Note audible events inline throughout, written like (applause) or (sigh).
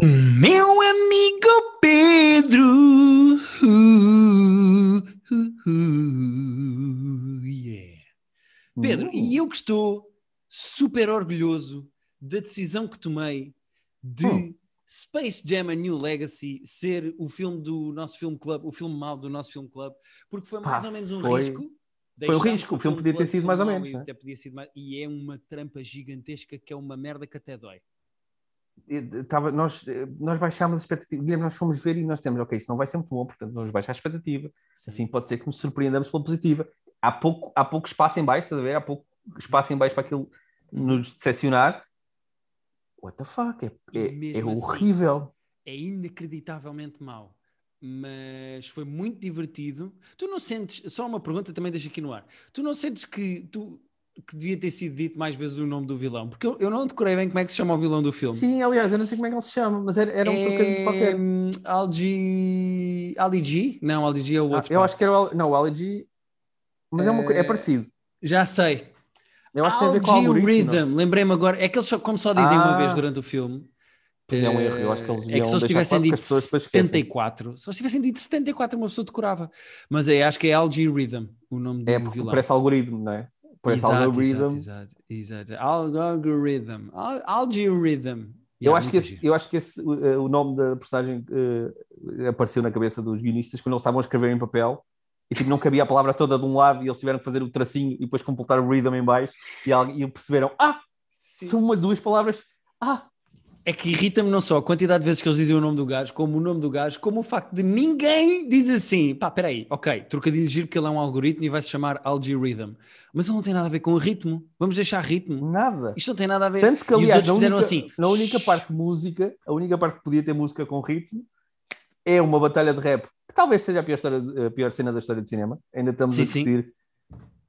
O meu amigo Pedro. Uh, uh, uh, yeah. Pedro, e eu que estou super orgulhoso da decisão que tomei de Hum. Space Jam A New Legacy ser o filme do nosso filme club, o filme mau do nosso filme club, porque foi mais Pá, ou menos um foi- risco. foi um Deixámos risco, o filme podia ter sido mais ou menos, né? mais- e é uma trampa gigantesca que é uma merda que até dói. Tava, nós, eh, nós baixámos a expectativa. Guilherme, nós fomos ver e nós temos, ok, isto não vai ser muito bom, portanto vamos baixar a expectativa. Assim pode ser que nos surpreendamos pela positiva. Há pouco, há pouco espaço em baixo, estás a ver? Há pouco espaço em baixo para aquilo nos decepcionar. What the fuck? É, é- é assim, horrível. é inacreditavelmente mau. Mas foi muito divertido. Tu não sentes, só uma pergunta também deixa aqui no ar. Tu não sentes que, tu, que devia ter sido dito mais vezes o nome do vilão? Porque eu, eu não decorei bem como é que se chama o vilão do filme. Sim, aliás, eu não sei como é que ele se chama, mas era, era um trocadilho qualquer. Algi... Ali G? Não, Ali G é o Ah, outro. eu pá. acho que era o, Al- não, o LG, mas é, uma, co- é Eh, parecido. Já sei. Eu acho que tem a ver com não? Rhythm. Lembrei-me agora. É que eles só, como só dizem uma Ah. vez durante o filme. Pois é um erro, eu acho que eles É que se eles tivessem dito as pessoas depois esquecem-se. 74, se eles tivessem dito 74, uma pessoa decorava. Mas é, acho que é Algae Rhythm o nome do É vilão. parece algoritmo, não é? Parece exato, algoritmo. exato, exato, exato. Algorithm. Al- Algae Rhythm. Eu, Yeah, acho que esse, eu acho que esse, uh, o nome da personagem uh, apareceu na cabeça dos guionistas quando eles estavam a escrever em papel e tipo, não cabia a palavra toda de um lado e eles tiveram que fazer o tracinho e depois completar o rhythm em baixo e, e perceberam, ah, são uma, duas palavras, ah, É que irrita-me não só a quantidade de vezes que eles dizem o nome do gajo, como o nome do gajo, como o facto de ninguém diz assim, pá, peraí, ok, trocadilho giro porque ele é um algoritmo e vai se chamar Algae Rhythm. Mas ele não tem nada a ver com o ritmo. Vamos deixar ritmo. nada. Isto não tem nada a ver. Tanto que, e os aliás, outros na fizeram única, assim. na única parte de música, a única parte que podia ter música com ritmo é uma batalha de rap, que talvez seja a pior, história, a pior cena da história do cinema. Ainda estamos Sim, a sim.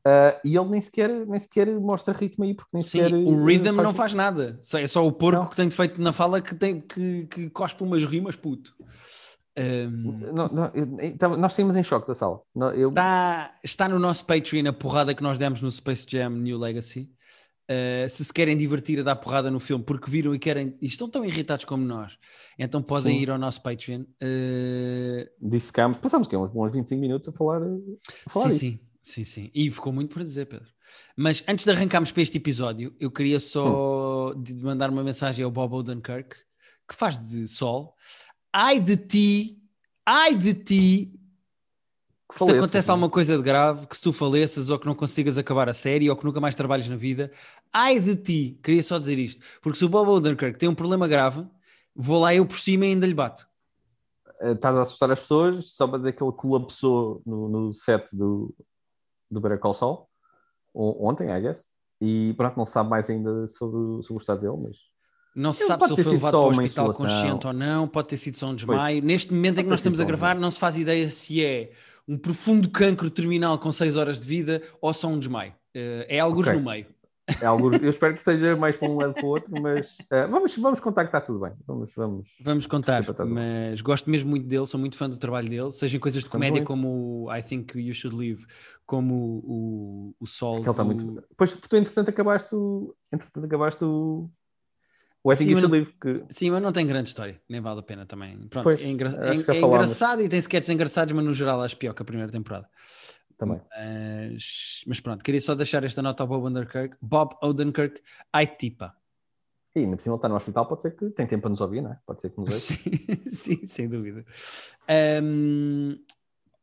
Ah, e ele nem sequer, nem sequer mostra ritmo aí, porque nem Sim, sequer. o eh, rhythm não faz nada. É só o porco Não. que tem defeito na fala que, tem, que, que cospe umas rimas, puto. Ahm, Não, não, eu- eu- tava- nós saímos em choque da sala. Eu, Está, está no nosso Patreon a porrada que nós demos no Space Jam New Legacy. Uh, se se querem divertir a dar porrada no filme porque viram e querem e estão tão irritados como nós, então podem Sim. ir ao nosso Patreon. Uh, disse cá, passámos que uns, uns 25 minutos a falar, eh, a falar sim, disso. sim, sim, sim. E ficou muito para dizer, Pedro. Mas antes de arrancarmos para este episódio, eu queria só Hum. mandar uma mensagem ao Bob Odenkirk, que faz de sol. Ai de ti, ai de ti, Que se faleça, acontece sim. alguma coisa de grave, que se tu faleças ou que não consigas acabar a série ou que nunca mais trabalhes na vida, ai de ti, queria só dizer isto, porque se o Bob Odenkirk tem um problema grave, vou lá eu por cima e ainda lhe bato. Eh, Estás a assustar as pessoas, só para dizer que ele colapsou no, no set do, do Better Call Saul, on- ontem, I guess, e pronto, não se sabe mais ainda sobre, sobre o estado dele, mas Não se Ele sabe se ele foi levado para o hospital consciente ou não, pode ter sido só um desmaio. Neste momento em que nós estamos a gravar, não se faz ideia se é um profundo cancro terminal com 6 horas de vida ou só um desmaio. Eh, é alguns Ok. no meio. É algo, eu espero que seja mais para um lado para o outro, mas eh, vamos, vamos contar que está tudo bem. Vamos, vamos. Vamos contar, mas gosto mesmo muito dele, sou muito fã do trabalho dele, seja em coisas de comédia muito. como o I Think You Should Live, como o, o Sol. Ele está do- muito. Pois tu, entretanto, acabaste o. Entretanto, acabaste o. O I Think Sim, You Should Live, que Sim, mas não tem grande história, nem vale a pena também. Pronto, Pois, é, engra- é- é engraçado e tem sketches engraçados, mas no geral acho pior que a primeira temporada. Também. Mas, mas pronto, queria só deixar esta nota ao Bob Odenkirk. Bob Odenkirk, ai tipa. E ainda por cima ele está no hospital, pode ser que tem tempo para nos ouvir, não é? Pode ser que nos ouça. (laughs) Sim, sem dúvida. Um,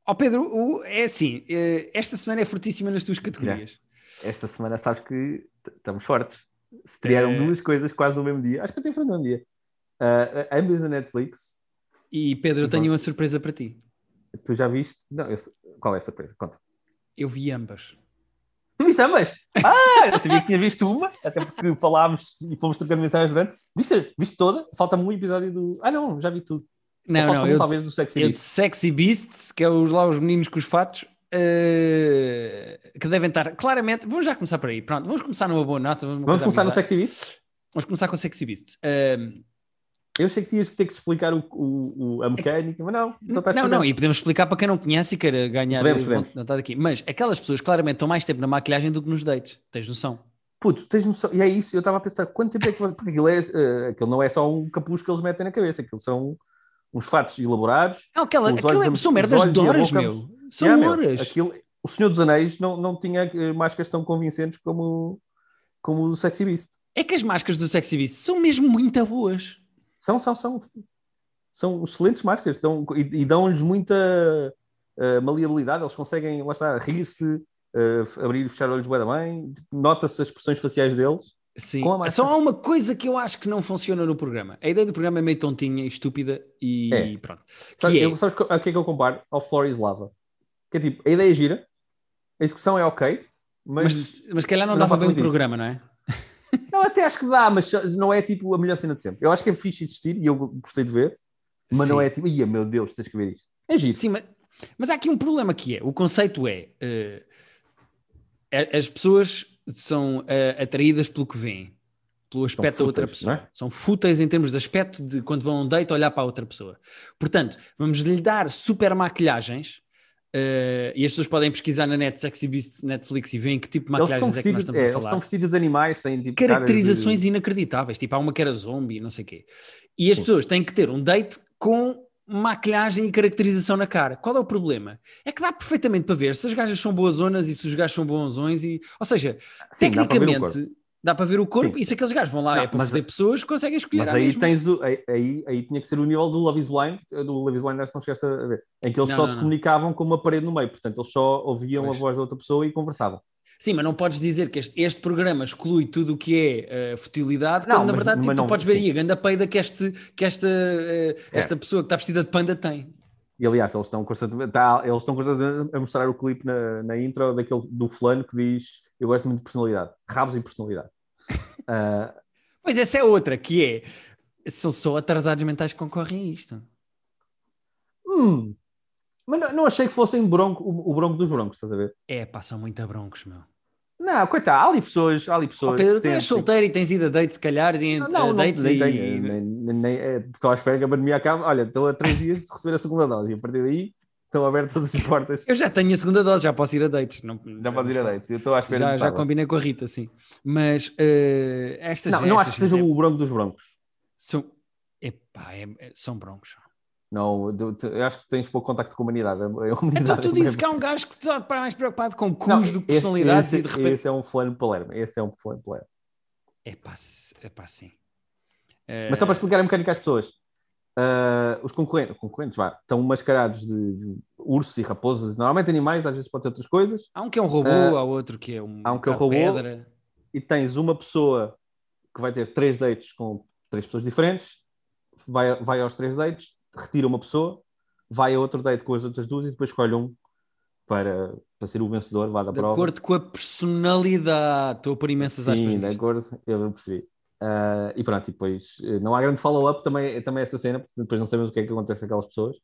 ó Pedro, é assim, eh, esta semana é fortíssima nas tuas categorias. Esta semana sabes que estamos fortes. Se estrearam É. duas coisas quase no mesmo dia. Acho que até foi no mesmo dia. Ah, ambas na Netflix. E Pedro, eu tenho uma surpresa para ti. Tu já viste? Não, eu... qual é a surpresa? Conta. Eu vi ambas. Tu viste ambas? Ah, eu sabia que tinha visto uma, até porque falámos e fomos trocando mensagens durante. Viste, viste toda? Falta-me um episódio do. Ah, não, já vi tudo. Não, falta não, um, eu, talvez do Sexy eu de Beast. Sexy Beasts, que é os, lá os meninos com os fatos, eh, que devem estar claramente. Vamos já começar por aí. Pronto, vamos começar numa boa nota. Vamos começar no. Sexy Beast? Vamos começar com Sexy Beasts. Eh, Eu achei que tinhas de ter que explicar o, o- o- a mecânica, mas não. Então estás não, não, dentro. e podemos explicar para quem não conhece e queira ganhar Podemos, eh, podemos. vontade aqui. Mas aquelas pessoas claramente estão mais tempo na maquilhagem do que nos dates. Tens noção? Puto, tens noção, e é isso, eu estava a pensar quanto tempo é que porque aquilo, é, uh, aquilo não é só um capuz que eles metem na cabeça, aquilo são uns fatos elaborados. Não, aquela, aquilo é, são merdas de horas, meu. São yeah, horas. Meu, aquilo, o Senhor dos Anéis não, não tinha máscaras tão convincentes como, como o Sexy Beast. É que as máscaras do Sexy Beast são mesmo muito boas. São, são, são. São excelentes máscaras estão, e, e dão-lhes muita uh, maleabilidade. Eles conseguem, lá está, rir-se, uh, abrir e fechar olhos bem, bem. Nota-se as expressões faciais deles. Sim, só há uma coisa que eu acho que não funciona no programa. A ideia do programa é meio tontinha e estúpida e é. pronto. Sabe, é... eu, sabes a que é que eu comparo? Ao Floor is Lava. Que é tipo, a ideia é gira, a execução é ok, mas... Mas, mas calhar não dá para ver um programa, não é? Não, até acho que dá, mas não é tipo a melhor cena de sempre. Eu acho que é fixe existir e eu gostei de ver, mas Sim. não é tipo, ia meu Deus, tens que ver isto. É giro. Sim, mas, mas há aqui um problema que é, o conceito é, uh, as pessoas são uh, atraídas pelo que veem, pelo aspecto da outra pessoa. É? São fúteis em termos de aspecto de quando vão a um date olhar para a outra pessoa. Portanto, vamos lhe dar super maquilhagens Uh, e as pessoas podem pesquisar na net Sexy Beast Netflix e veem que tipo de maquilhagens é que nós estamos é, a falar. Eles estão vestidos de animais, têm tipo, caracterizações de... inacreditáveis, tipo há uma que era zombie, não sei o quê. E as Sim. pessoas têm que ter um date com maquilhagem e caracterização na cara. Qual é o problema? É que dá perfeitamente para ver se as gajas são boas zonas e se os gajos são bonzões e, ou seja, Sim, tecnicamente Dá para ver o corpo Sim. e se aqueles gajos vão lá não, é para fazer pessoas, conseguem escolher. Mas aí tens o, aí, aí, aí, tinha que ser o nível do Love is Blind, do Love is Blind acho que não chegaste a ver, em que eles não, só não, se comunicavam com uma parede no meio, portanto eles só ouviam pois. a voz da outra pessoa e conversavam. Sim, mas não podes dizer que este, este programa exclui tudo o que é uh, futilidade, quando na verdade tipo, tu podes ver aí a ganda peida que, este, que esta, uh, esta pessoa que está vestida de panda tem. E aliás, eles estão constantemente, tá, eles estão constantemente a mostrar o clipe na, na intro daquele, do fulano que diz eu gosto muito de personalidade, rabos e personalidade. Uh... Pois essa é outra, que é são só atrasados mentais que concorrem a isto. Hum. Mas não, não, achei que fossem bronco, o, o, bronco dos broncos, estás a ver? É, passam muito a broncos, meu. Não, coitado, há ali pessoas, há ali pessoas. Oh, Pedro, tu és solteiro e tens ido a date, se calhar, e não, não, dates nem, e... nem, nem, nem, é, estou à espera que a pandemia acabe. Olha, estou a três dias de receber a segunda dose e a partir daí estão abertas todas as portas. Eu já tenho a segunda dose, já posso ir a dates. Não, já posso ir a dates, eu estou à espera Já, já combinei com a Rita, sim. Mas uh, estas. Não, não acho que seja o bronco dos broncos. São, epá, é, é, são broncos. Não, eu acho que tens pouco contacto com a humanidade. A humanidade então tu dizes que há um gajo que está mais preocupado com cus do que personalidades esse, e de repente. Esse é um fulano Palermo. Esse é um fulano Palermo. É pá, é pá, sim. Mas só para explicar a mecânica às pessoas. Uh, os concorrentes, concorrentes vá, estão mascarados de, de, ursos e raposas, normalmente animais, às vezes pode ser outras coisas. Há um que é um robô, uh, há outro que é um, há um que é um robô, pedra. E tens uma pessoa que vai ter três dates com três pessoas diferentes, vai, vai aos três dates, retira uma pessoa, vai a outro date com as outras duas e depois escolhe um para, para ser o vencedor, vá da de prova. De acordo com a personalidade, estou a pôr imensas Sim, de acordo, eu percebi. Uh, e pronto, e depois eh, não há grande follow-up também, também essa cena, porque depois não sabemos o que é que acontece com aquelas pessoas.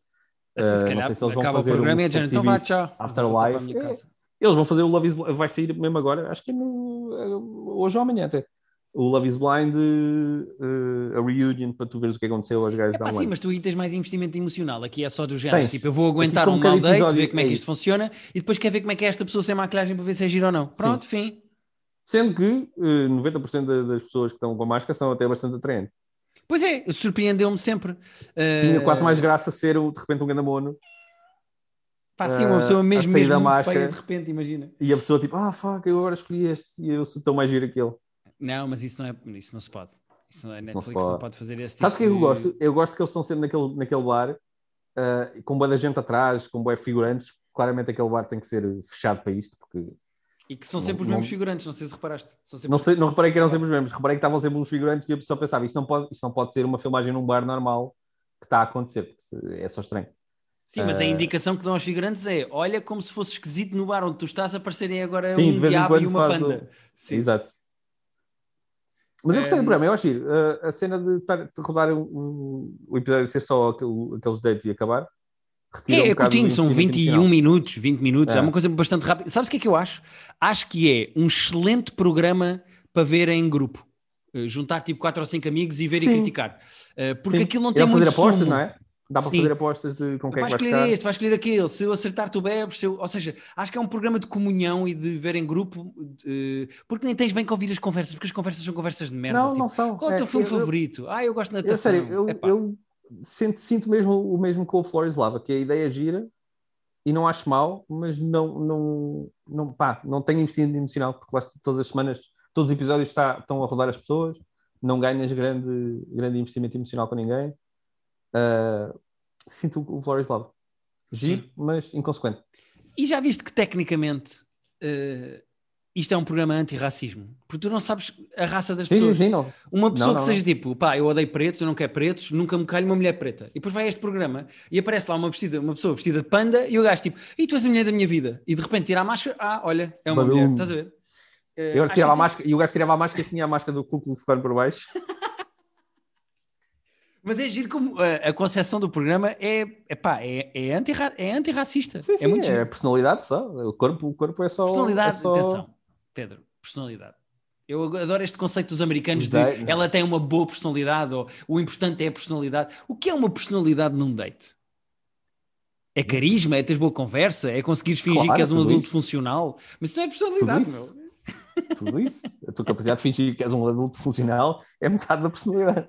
Uh, se calhar, não sei se eles vão fazer o programa um e então vá, tchau. Afterlife. É, eles vão fazer o Love is Blind, vai sair mesmo agora, acho que é no, eh, hoje ou amanhã até. O Love is Blind, uh, a reunion, para tu veres o que aconteceu aos gajos é, da Sim, mas tu aí tens mais investimento emocional. Aqui é só do género. Tens. Tipo, eu vou aguentar um mau date, ver como é, é que isto funciona e depois quer ver como é que é esta pessoa sem maquilhagem para ver se é giro ou não. Pronto, sim. fim. Sendo que uh, 90% das pessoas que estão com máscara são até bastante atraentes. Pois é, surpreendeu-me sempre. Uh... Tinha quase mais graça ser de repente um gandamono. Pá, sim, uma pessoa mesmo, mesmo da máscara, feia de repente, imagina. E a pessoa tipo, ah, fuck, eu agora escolhi este e eu sou tão mais giro aquele. Não, mas isso não, é, isso não se pode. Isso não, a Netflix não, pode. pode fazer esse tipo Sabes o que eu gosto? Eu gosto que eles estão sempre naquele, naquele bar uh, com boa da gente atrás, com boa figurantes. Claramente aquele bar tem que ser fechado para isto, porque e que são sempre não, os mesmos não... figurantes, não sei se reparaste. não, sei, não reparei que eram sempre os mesmos, reparei que estavam sempre os figurantes e a pessoa pensava, isto não pode, isto não pode ser uma filmagem num bar normal que está a acontecer, porque é só estranho. Sim, mas a ah, indicação que dão aos figurantes é olha como se fosse esquisito no bar onde tu estás aparecerem agora Sim, um diabo e uma panda. Do... Sim. Exato. Mas eu gostei do programa, eu acho que uh, a cena de, tar, de rodar um, o episódio ser só aquele, aqueles dates e acabar é, um é curtinho, são 21 minutos, 20 minutos, é. é. uma coisa bastante rápida. Sabes o que é que eu acho? Acho que é um excelente programa para ver em grupo. Uh, juntar tipo 4 ou 5 amigos e ver Sim. e criticar. Uh, porque Sim. aquilo não tem muito fazer apostas, sumo. não é? Dá para Sim. fazer apostas de com quem é Vai escolher ficar. este, vai escolher aquele. Se eu acertar, tu bebes. Se eu... Ou seja, acho que é um programa de comunhão e de ver em grupo, eh, porque nem tens bem que ouvir as conversas, porque as conversas são conversas de merda. Não, tipo, não são. Qual é o teu É, filme eu- eu- favorito? Ah, eu gosto de Eu, natação. sério, eu, Epá, eu sinto, sinto mesmo o mesmo com o Flores Lava, que a ideia é gira e não acho mal, mas não, não, não, pá, não tenho investimento emocional, porque lá todas as semanas, todos os episódios está- estão a rodar as pessoas, não ganhas grande, grande investimento emocional com ninguém. Ah, sinto o Flores Lava. Giro, mas inconsequente. E já viste que tecnicamente eh, isto é um programa anti-racismo? Porque tu não sabes a raça das Sim, sim, pessoas. sim, não. Uma pessoa não, que não. seja tipo, pá, eu odeio pretos, eu não quero pretos, nunca me calho uma mulher preta. E depois vai a este programa e aparece lá uma, vestida, uma pessoa vestida de panda e o gajo tipo, e tu és a mulher da minha vida. E de repente tira a máscara, ah, olha, é uma Badum. mulher, estás a ver? Eh, Eu tirava a assim- máscara, e o gajo tirava a máscara e tinha a máscara do Klux Klan por baixo. (laughs) Mas é giro como a, a concepção do programa é, é pá, é, é, anti é antirracista. Sim, sim, é muito é giro. a personalidade só. O corpo, o corpo é só. Personalidade, é só... atenção, Pedro, personalidade. Eu adoro este conceito dos americanos Os de ela tem uma boa personalidade ou o importante é a personalidade. O que é uma personalidade num date? É carisma, é teres boa conversa, é conseguires fingir Claro, que és um adulto isso. funcional. Mas isso não é personalidade, Tudo meu. isso. Tudo isso. A tua capacidade de fingir que és um adulto funcional é metade da personalidade.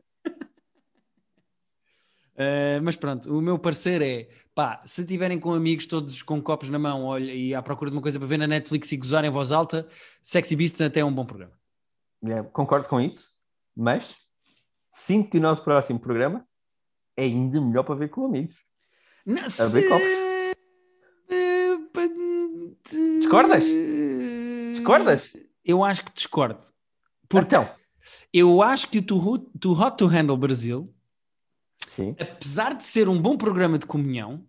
Uh, mas pronto, o meu parecer é pá, se tiverem com amigos todos com copos na mão olha, e à procura de uma coisa para ver na Netflix e gozar em voz alta, Sexy Beasts até é um bom programa. É, concordo com isso, mas sinto que o nosso próximo programa é ainda melhor para ver com amigos. Não, A ver copos. Discordas? Discordas? Eu acho que discordo. Porque Então, eu acho que o Too Hot to Handle Brasil, sim. apesar de ser um bom programa de comunhão,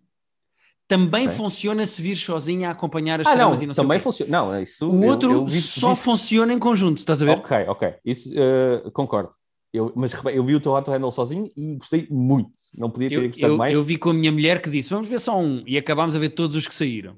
também Ok. funciona se vir sozinho a acompanhar as Ah, não, tramas e não também funciona. Não, é isso. O eu- outro eu vi- só vi- funciona em conjunto, estás a ver? Ok, ok. Isso, eh, concordo. Eu, mas eu vi o teu Hot to Handle sozinho e gostei muito. Não podia ter Eu, gostado eu- mais. eu vi com a minha mulher que disse: vamos ver só um, e acabámos a ver todos os que saíram.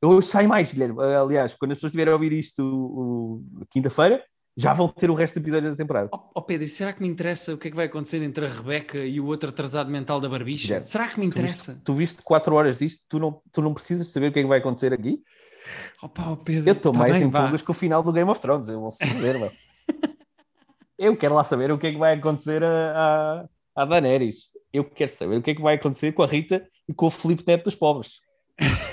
Eu sai mais, Guilherme. Aliás, quando as pessoas estiverem a ouvir isto quinta-feira, já vão ter o resto do episódio da temporada. Ó oh, Pedro, será que me interessa o que é que vai acontecer entre a Rebeca e o outro atrasado mental da barbicha? Será que me Tu interessa? viste, tu viste 4 horas disto, tu não, tu não precisas saber o que é que vai acontecer aqui. Opa, ó Pedro, Eu estou tá mais em pulgas que o final do Game of Thrones. Eu vou saber, mano. Eu quero lá saber o que é que vai acontecer a, a, a Daenerys. Eu quero saber o que é que vai acontecer com a Rita e com o Filipe Neto dos pobres. (laughs)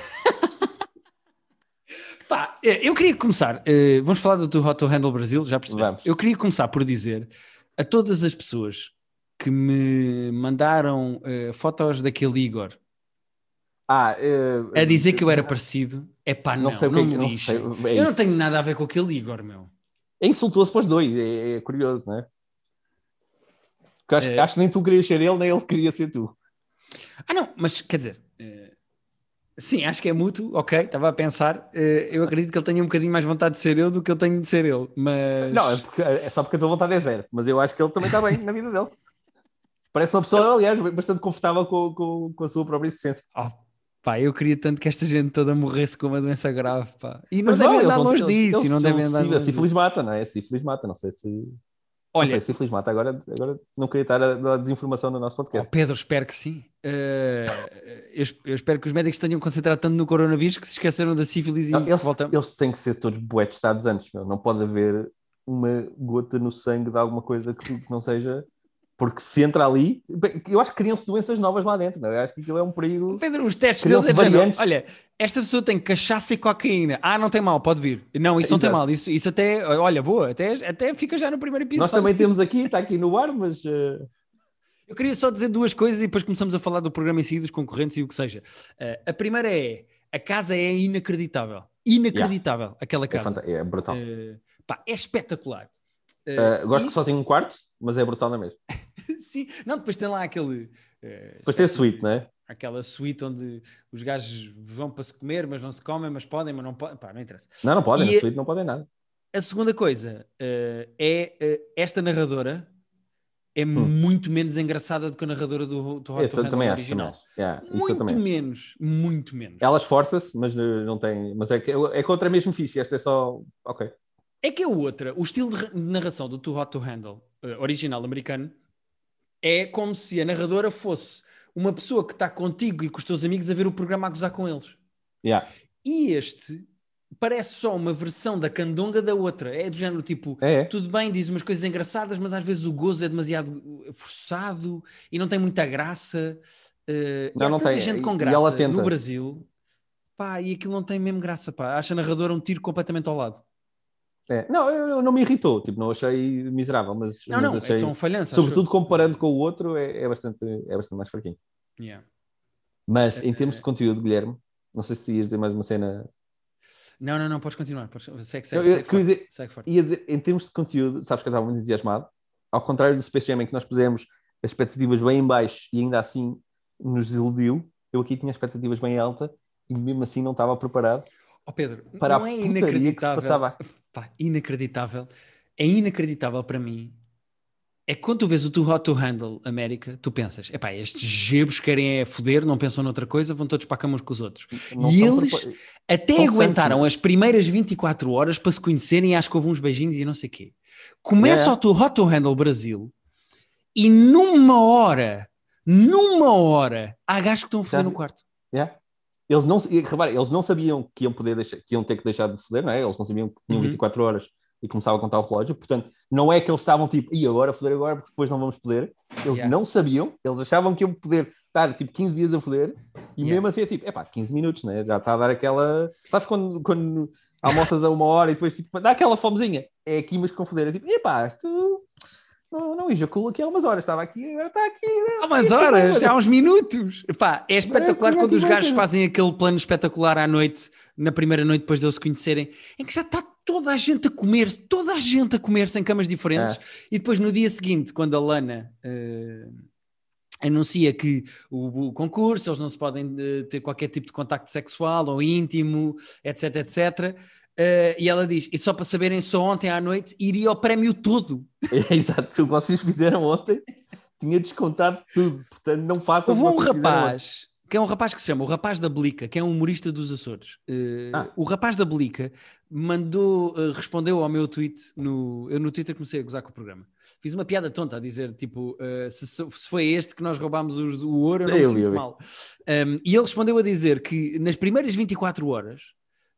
Pá, eh, eu queria começar, eh, vamos falar do Too Hot to Handle Brasil, já percebi. Vamos. Eu queria começar por dizer a todas as pessoas que me mandaram eh, fotos daquele Igor Ah, eh, a dizer que eu era parecido, é pá, não, Não sei o que não é que- não sei, é eu não tenho nada a ver com aquele Igor, meu. É insultuoso para os dois, é, é curioso, não é? Porque acho, É. acho que nem tu querias ser ele, nem ele queria ser tu. Ah, não, mas quer dizer, sim, acho que é mútuo, ok, estava a pensar. eh, eu acredito que ele tenha um bocadinho mais vontade de ser eu do que eu tenho de ser ele, mas. Não, é, porque- é só porque a tua vontade é zero, mas eu acho que ele também está bem na vida dele. Parece uma pessoa, aliás, bastante confortável com, com, com a sua própria existência. Oh, pá, eu queria tanto que esta gente toda morresse com uma doença grave, pá. E não Mas devem eles andar longe disso, não devem andar sífilis mata, não é? Sífilis mata, não sei se. Não Olha, sei, sífilis mata. Agora, agora não queria estar a dar desinformação no nosso oh, podcast. Pedro, espero que sim. Eh, eu, eu espero que os médicos tenham concentrado tanto no coronavírus que se esqueceram da sífilis e Não, eles, voltam. eles têm que ser todos bué testados antes, meu. Não pode haver uma gota no sangue de alguma coisa que, que não seja. Porque se entra ali, eu acho que criam-se doenças novas lá dentro, não é? Eu acho que aquilo é um perigo. Pedro, os testes deles é variantes. Olha, esta pessoa tem cachaça e cocaína. Ah, não tem mal, pode vir. Não, isso não tem Exato. mal. Isso, isso até, olha, boa, até, até fica já no primeiro episódio. Nós também temos aqui, está aqui no ar, mas eh, Eu queria só dizer duas coisas e depois começamos a falar do programa em si, dos concorrentes e o que seja. Eh, a primeira é, a casa é inacreditável. Inacreditável, aquela é, casa. fanta- é brutal. Eh, pá, é espetacular. Eh, gosto e- que só tem um quarto, mas é brutal na mesma. (laughs) (laughs) Sim, não, depois tem lá aquele... eh, Depois tem a suíte, não é? Aquela suíte onde os gajos vão para se comer, mas não se comem, mas podem, mas não podem. Pá, não interessa. Não, não podem, E é- suíte não podem nada. A segunda coisa eh, é eh, esta narradora é muito menos engraçada do que a narradora do, do Hot Hum. Eu também original. acho. Yeah, Muito também menos, muito menos. Ela esforça-se, mas não tem. Mas é que, é que a outra é mesmo fixe. Esta é só. Ok. É que a outra, o estilo de ra- de narração do Too Hot to Handle, eh, original americano, é como se a narradora fosse uma pessoa que está contigo e com os teus amigos a ver o programa a gozar com eles. Yeah. E este parece só uma versão da candonga da outra. É do género tipo, É, é. tudo bem, diz umas coisas engraçadas, mas às vezes o gozo é demasiado forçado e não tem muita graça. E Não, há não tem. gente com E graça no Brasil. Pá, e aquilo não tem mesmo graça, pá. Acha a narradora um tiro completamente ao lado. É. Não, eu, eu não me irritou, tipo, não achei miserável, mas, Não, mas não, achei, é só um falhança. acho sobretudo comparando com o outro, é, é bastante, é bastante mais fraquinho. Yeah. Mas em termos é. de conteúdo, Guilherme, não sei se ias dizer mais uma cena. Não, não, não, podes continuar. Podes... Segue, segue, eu- segue, dizer, forte, segue forte. ia dizer, em termos de conteúdo, sabes que eu estava muito entusiasmado. Ao contrário do Space Jam, em que nós pusemos as expectativas bem em baixo e ainda assim nos desiludiu, eu aqui tinha expectativas bem alta e mesmo assim não estava preparado Ó Pedro, para não a é putaria que se inacreditável. passava. Pá, inacreditável. É inacreditável para mim. É que quando tu vês o Too Hot to Handle América, tu pensas, epá, estes gebos querem é foder, não pensam noutra coisa, vão todos para a cama uns com os outros. Não E eles- Até aguentaram as primeiras 24 horas para se conhecerem, acho que houve uns beijinhos e não sei o quê. Começa Yeah. o Too Hot to Handle Brasil e numa hora, numa hora, há gajos que estão a foder Já no quarto. Yeah. Eles não, repara, eles não sabiam que iam poder deixar, que iam ter que deixar de foder, não é? Eles não sabiam que tinham Uhum. 24 horas e começava a contar o relógio, portanto, não é que eles estavam tipo, e agora foder agora, porque depois não vamos poder. Eles Yeah. não sabiam, eles achavam que iam poder estar tipo 15 dias a foder, e Yeah. mesmo assim é tipo, é pá, 15 minutos, né? Já está a dar aquela. Sabes quando, quando almoças a uma hora e depois tipo, dá aquela fomezinha? É aqui, mas com foder. É tipo, epá, isto não, não ejaculo aqui há umas horas, estava aqui, agora está aqui. Há umas horas, há uns minutos. Pá, é espetacular quando os gajos fazem aquele plano espetacular à noite, na primeira noite depois deles se conhecerem, em que já está toda a gente a comer-se, toda a gente a comer-se em camas diferentes, É. e depois no dia seguinte, quando a Lana eh, anuncia que o, o concurso, eles não se podem eh, ter qualquer tipo de contacto sexual ou íntimo, etc, etc. eh, e ela diz, e só para saberem, só ontem à noite iria ao prémio todo. (laughs) É, exato, o que vocês fizeram ontem tinha descontado tudo, portanto não façam Houve um rapaz, que é um rapaz que se chama o Rapaz da Blica, que é um humorista dos Açores. Eh, Ah. O Rapaz da Blica mandou, eh, respondeu ao meu tweet, no, eu no Twitter comecei a gozar com o programa. Fiz uma piada tonta a dizer, tipo, eh, se, se foi este que nós roubámos o, o ouro, eu não me Eu vi, sinto eu vi. mal. Um, e ele respondeu a dizer que nas primeiras 24 horas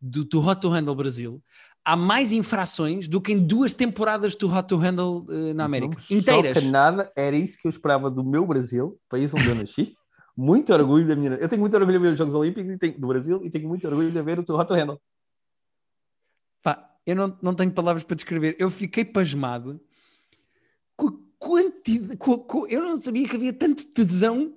do To Hot to Handle Brasil, há mais infrações do que em duas temporadas do Hot to Handle eh, na América. Não Inteiras. nada, era isso que eu esperava do meu Brasil, país onde eu nasci. (laughs) Muito orgulho da minha. Eu tenho muito orgulho a ver os Jogos Olímpicos tenho- do Brasil e tenho muito orgulho a ver o teu Hot to Handle. Pá, eu não, não tenho palavras para descrever. Eu fiquei pasmado com a quantidade. com- com- eu não sabia que havia tanto tesão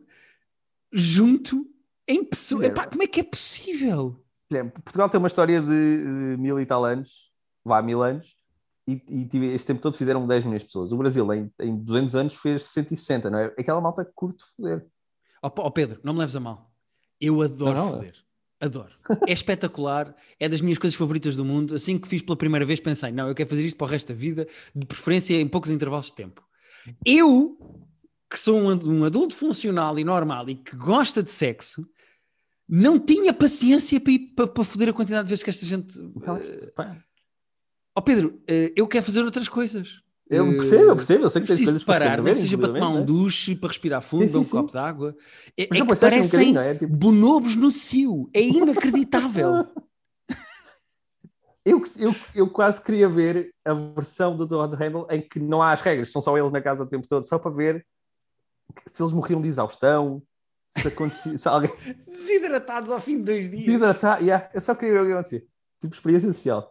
junto em pessoas. É. Epá, como é que é possível? Portugal tem uma história de, de mil e tal anos, vá mil anos, e, e este tempo todo fizeram 10 milhões de pessoas. O Brasil, em, em 200 anos, fez 160, não é? Aquela malta que curte foder. Ó ó, Pedro, não me leves a mal. Eu adoro Não, não. foder. Adoro. É espetacular, é das minhas coisas favoritas do mundo. Assim que fiz pela primeira vez, pensei: não, eu quero fazer isto para o resto da vida, de preferência em poucos intervalos de tempo. Eu, que sou um, um adulto funcional e normal e que gosta de sexo, não tinha paciência para, ir, para, para foder a quantidade de vezes que esta gente. Pá, Ó Pedro, eh, eu quero fazer outras coisas. Eu Eh, percebo, eu percebo, eu sei que tens coisas parar, para nem seja para tomar um inclusivamente, duche, para respirar fundo, Sim, beber um sim, copo sim. de água. É, é que assim um parecem não é? Tipo, bonobos no cio. É (laughs) inacreditável. eu, eu, eu quase queria ver a versão do Todd Handle em que não há as regras, são só eles na casa o tempo todo, só para ver se eles morriam de exaustão, se acontecia, se alguém Desidratados ao fim de dois dias. desidratar, yeah, eu só queria ver o que acontecia. Tipo, experiência social.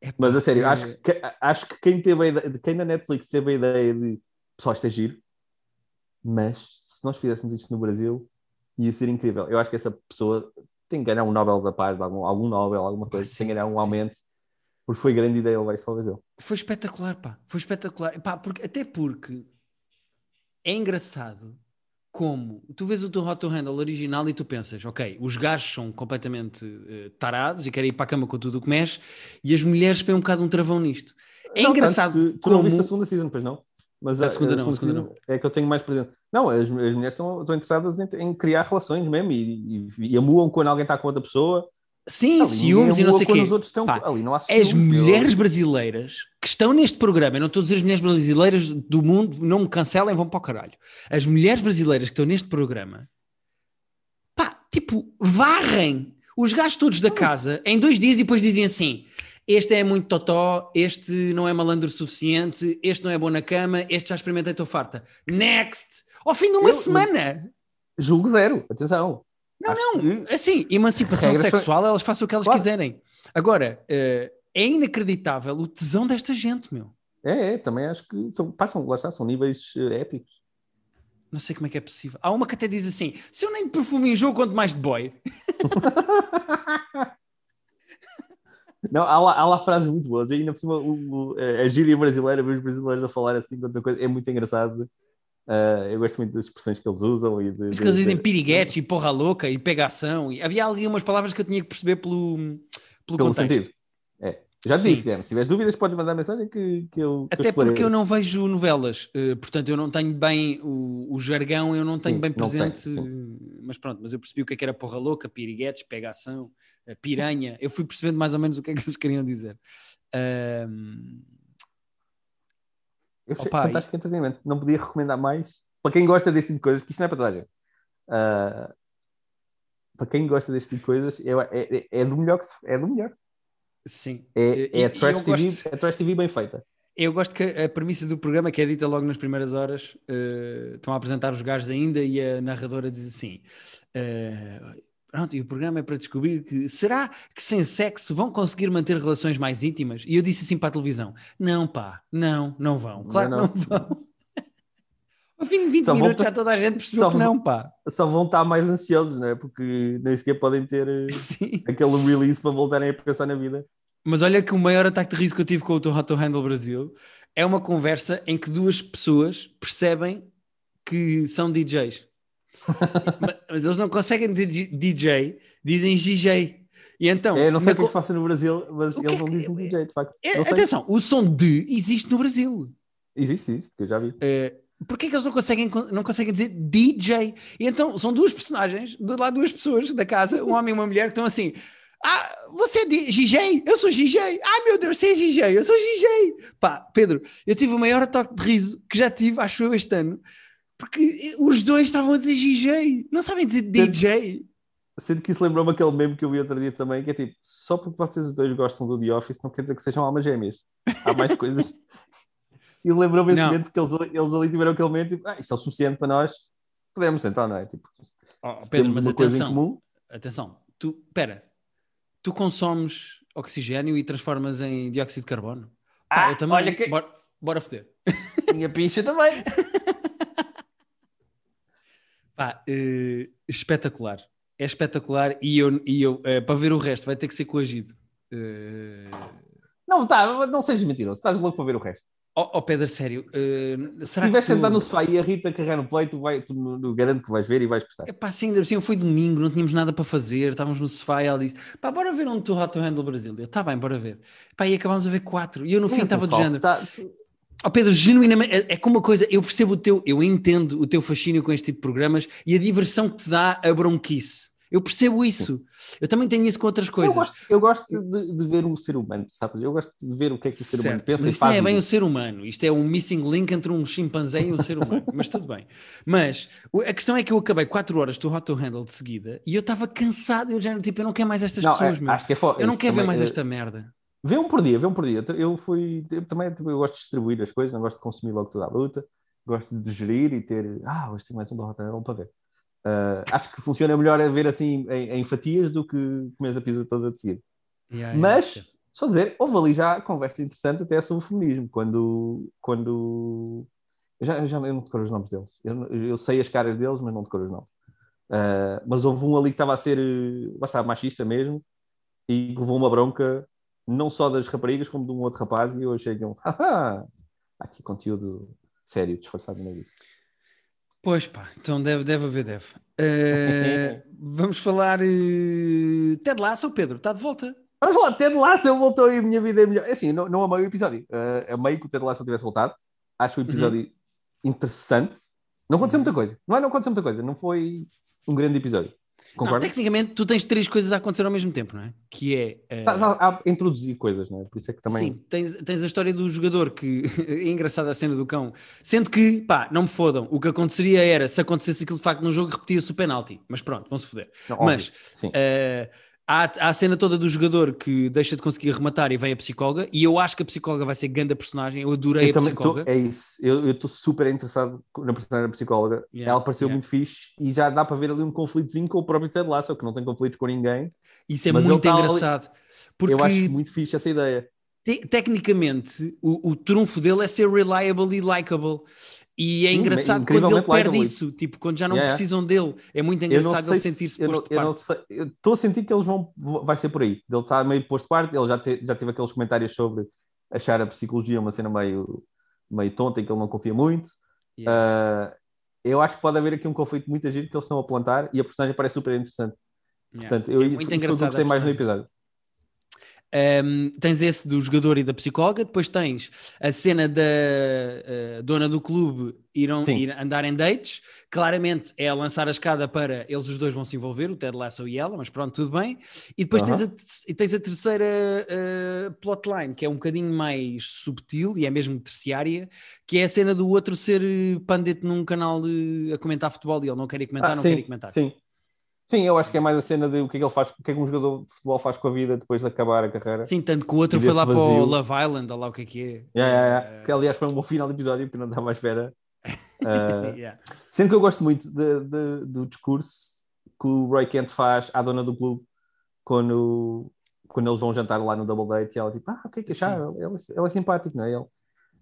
É Mas a sério, acho que, acho que quem, teve a ideia, quem na Netflix teve a ideia de pessoal, isto é giro, mas se nós fizéssemos isto no Brasil, ia ser incrível. Eu acho que essa pessoa tem que ganhar um Nobel da Paz, algum, algum Nobel, alguma coisa, sim, tem que ganhar um sim. aumento, porque foi grande ideia levar isso ao Brasil. Foi espetacular, pá. Foi espetacular. Pá, porque, até porque é engraçado como tu vês o teu Hot Handle original e tu pensas, ok, os gajos são completamente eh, tarados e querem ir para a cama com tudo o que mexe e as mulheres põem um bocado um travão nisto. É Não, engraçado tanto que Tu como... não viste a segunda season, pois não? Mas A segunda não, a segunda season é que eu tenho mais presente. Não, as, as mulheres estão, estão interessadas em, em criar relações mesmo e, e, e amuam quando alguém está com outra pessoa Sim, Ali ciúmes e ninguém não sei o quê. quando os outros estão- Pá, ali não há As ciúmes, mulheres eu- brasileiras que estão neste programa, eu não estou a dizer as mulheres brasileiras do mundo, não me cancelem, vão para o caralho. As mulheres brasileiras que estão neste programa, pá, tipo, varrem os gajos todos da casa em dois dias e depois dizem assim: este é muito totó, este não é malandro o suficiente, este não é bom na cama, este já experimentei, estou farta. Next! Ao fim de uma Eu- semana! Julgo zero, atenção. Não, não, assim, emancipação sexual, elas façam o que elas Claro. quiserem. Agora, eh, é inacreditável o tesão desta gente, meu. É, é, também acho que são, passam, lá está, são níveis eh, épicos. Não sei como é que é possível. Há uma que até diz assim: se eu nem de perfume enjoo, quanto mais de boy. (laughs) Não, há lá, há lá frases muito boas. E ainda por cima, o, o- a gíria brasileira, ver os brasileiros a falar assim, quanta coisa, é muito engraçado. Ah, eu gosto muito das expressões que eles usam. E de, que eles dizem de- piriguete e porra louca e pegação. E havia algumas palavras que eu tinha que perceber pelo, pelo, pelo contexto. sentido. É. Já disse, Guilherme, se tiveres dúvidas, podes mandar mensagem que, que eu. que Até eu porque eu não vejo novelas, eh, portanto eu não tenho bem o, o jargão, eu não tenho Sim, bem presente. mas pronto, mas eu percebi o que é que era porra louca, piriguetes, pegação, eh, piranha. Eu fui percebendo mais ou menos o que é que eles queriam dizer. Eu achei Opa, fantástico entretenimento. Não podia recomendar mais. Para quem gosta deste tipo de coisas, porque isto não é para toda a. Ah, para quem gosta deste tipo de coisas, é, é, é- do melhor que se, é do melhor. sim. É, E- é, e trash TV, gosto- é trash TV bem feita. Eu gosto que a premissa do programa, que é dita logo nas primeiras horas, eh, estão a apresentar os gajos ainda e a narradora diz assim: eh, Pronto, e o programa é para descobrir que será que sem sexo vão conseguir manter relações mais íntimas? E eu disse assim para a televisão: Não, pá, não, não vão. Claro Não, que não vão. (laughs) Ao fim de 20 Só minutos volta- já toda a gente percebeu só que não, pá. Só vão estar mais ansiosos, não é? Porque nem sequer podem ter eh, (laughs) Sim. aquele release para voltarem a pensar na vida. Mas olha que o maior ataque de riso que eu tive com o Toronto Handle Brasil é uma conversa em que duas pessoas percebem que são DJs. Mas, eles não conseguem dizer DJ, dizem GJ. E então, É, não sei o que é que se passa no Brasil, mas eles é não dizem DJ, de facto. É, atenção, o som de existe no Brasil. Existe isto, que eu já vi. Porquê que eles não conseguem, não conseguem dizer DJ? E então são duas personagens, do lado duas pessoas da casa, um homem e uma mulher, que estão assim. Ah, você é GJ? Eu sou GJ. Ai meu Deus, você é GJ? Eu sou GJ. Pá, Pedro, eu tive o maior ataque de riso que já tive, acho eu, este ano, porque os dois estavam a dizer GJ, não sabem dizer DJ. Sendo que isso lembrou-me aquele meme que eu vi outro dia também, que é tipo, só porque vocês os dois gostam do The Office, não quer dizer que sejam almas gêmeas. Há mais (laughs) coisas. E lembrou-me esse momento, porque eles, eles ali tiveram aquele momento, tipo, ah, isto é o suficiente para nós podermos sentar, não é? Tipo, Oh, Pedro, mas atenção, comum, atenção, tu, pera, tu consomes oxigênio e transformas em dióxido de carbono? Pá, Ah, eu também. olha que- Bora, bora foder. minha picha também. (laughs) Pá, eh, espetacular. É espetacular e eu, e eu eh, para ver o resto, vai ter que ser coagido. Eh, Não, tá, não sejas mentiroso, estás louco para ver o resto. Ó oh, Pedro, sério, Se será estiveres que tu... sentado no sofá e a Rita carregar no play, tu, vai, tu no- garanto que vais ver e vais gostar. É pá, sim, cima foi domingo, não tínhamos nada para fazer, estávamos no sofá e ela disse, pá, bora ver um Too Hot to Handle Brasil. Eu, tá bem, bora ver. Pá, e acabámos a ver quatro. E eu no fim Não é estava de género. tá- tu- Ó Pedro, genuinamente, é, é como uma coisa, eu percebo o teu, eu entendo o teu fascínio com este tipo de programas e a diversão que te dá a bronquice. Eu percebo isso. Eu também tenho isso com outras Eu coisas. gosto, eu gosto de, de ver o ser humano, sabes? Eu gosto de ver o que é que o ser humano Certo, pensa mas e isto não é bem o ser humano, isto é um missing link entre um chimpanzé e um ser humano, mas tudo bem. Mas a questão é que eu acabei 4 horas do Hot to Handle de seguida e eu estava cansado, eu já tipo, eu não quero mais estas Não, pessoas, é, meu. acho que é Eu não quero ver mais eh, esta merda. Vê um por dia, vê um por dia. Eu fui, eu também tipo, eu gosto de distribuir as coisas, não gosto de consumir logo toda a luta, gosto de digerir e ter, ah, hoje tem mais um da Rota para ver. Ah, acho que funciona melhor a ver assim em, em fatias do que comer a pizza toda de seguida. Yeah, yeah, Mas, percebo. só dizer, houve ali já conversa interessante até sobre o feminismo, quando, quando eu já, eu já eu não decoro os nomes deles. Eu, eu sei as caras deles, mas não decoro os nomes. Ah, mas houve um ali que estava a ser bastante machista mesmo e levou uma bronca não só das raparigas, como de um outro rapaz, e eu achei que ele, (laughs) haha, há aqui conteúdo sério, disfarçado no disso. Pois pá, então deve, deve haver, deve. Eh, (laughs) vamos falar. eh, Ted Lasso, Pedro, está de volta. Vamos lá, Ted Lasso voltou e a minha vida é melhor. É assim, não, não amei o episódio. Uh, amei que o Ted Lasso tivesse voltado. Acho o episódio interessante. Não aconteceu muita coisa. Não é? Não aconteceu muita coisa. Não foi um grande episódio. Não, tecnicamente, tu tens três coisas a acontecer ao mesmo tempo, não é? Que é. Uh... Estás a, a, introduzir coisas, não é? Por isso é que também. Sim, tens, tens a história do jogador que. (laughs) é engraçada a cena do cão. Sendo que, pá, não me fodam. O que aconteceria era, se acontecesse aquilo de facto num jogo, repetia-se o penalti. Mas pronto, vão-se foder. Não, Mas. Óbvio, uh, Há, há, a cena toda do jogador que deixa de conseguir rematar e vem a psicóloga, e eu acho que a psicóloga vai ser grande personagem. Eu adorei eu a psicóloga. Tô, é isso, eu estou super interessado na personagem da psicóloga. Yeah, Ela pareceu yeah. muito fixe e já dá para ver ali um conflitozinho com o próprio Ted Lasso, que não tem conflitos com ninguém. Isso é muito tá engraçado. Ali... Porque eu acho muito fixe essa ideia. Te tecnicamente, o, o trunfo dele é ser reliable e likable. E é Sim, engraçado quando ele perde isso, tipo, quando já não yeah. precisam dele. É muito engraçado ele sentir-se posto eu, eu Estou a sentir que eles vão, vai ser por aí. Ele está meio posto de parte, ele já, te, já teve aqueles comentários sobre achar a psicologia uma cena meio, meio tonta e que ele não confia muito. Yeah. Uh, eu acho que pode haver aqui um conflito muito agir que eles estão a plantar e a personagem parece super interessante. Yeah. Portanto, eu, é muito engraçado gostei mais no episódio. Um, tens esse do jogador e da psicóloga, depois tens a cena da uh, dona do clube ir, ir andar em dates. Claramente é a lançar a escada para eles os dois vão se envolver, o Ted Lasso e ela, mas pronto, tudo bem. E depois uh -huh. tens, a, tens a terceira uh, plotline, que é um bocadinho mais subtil e é mesmo terciária, que é a cena do outro ser pandete num canal de, a comentar futebol e ele não quer ir comentar, ah, não sim, quer ir comentar. Sim. Sim, eu acho que é mais a cena de o que é que ele faz, o que é que um jogador de futebol faz com a vida depois de acabar a carreira. Sim, tanto que o outro foi lá vazio. para o Love Island, ou lá o que é que é. Yeah, yeah, yeah. Que aliás foi um bom final de episódio, porque não estava à espera. Uh, (laughs) yeah. Sendo que eu gosto muito de, de, do discurso que o Roy Kent faz à dona do clube quando, quando eles vão jantar lá no Double Date e ela tipo, ah, o que é que achar? Ele, ele, é simpático, não é? Ele,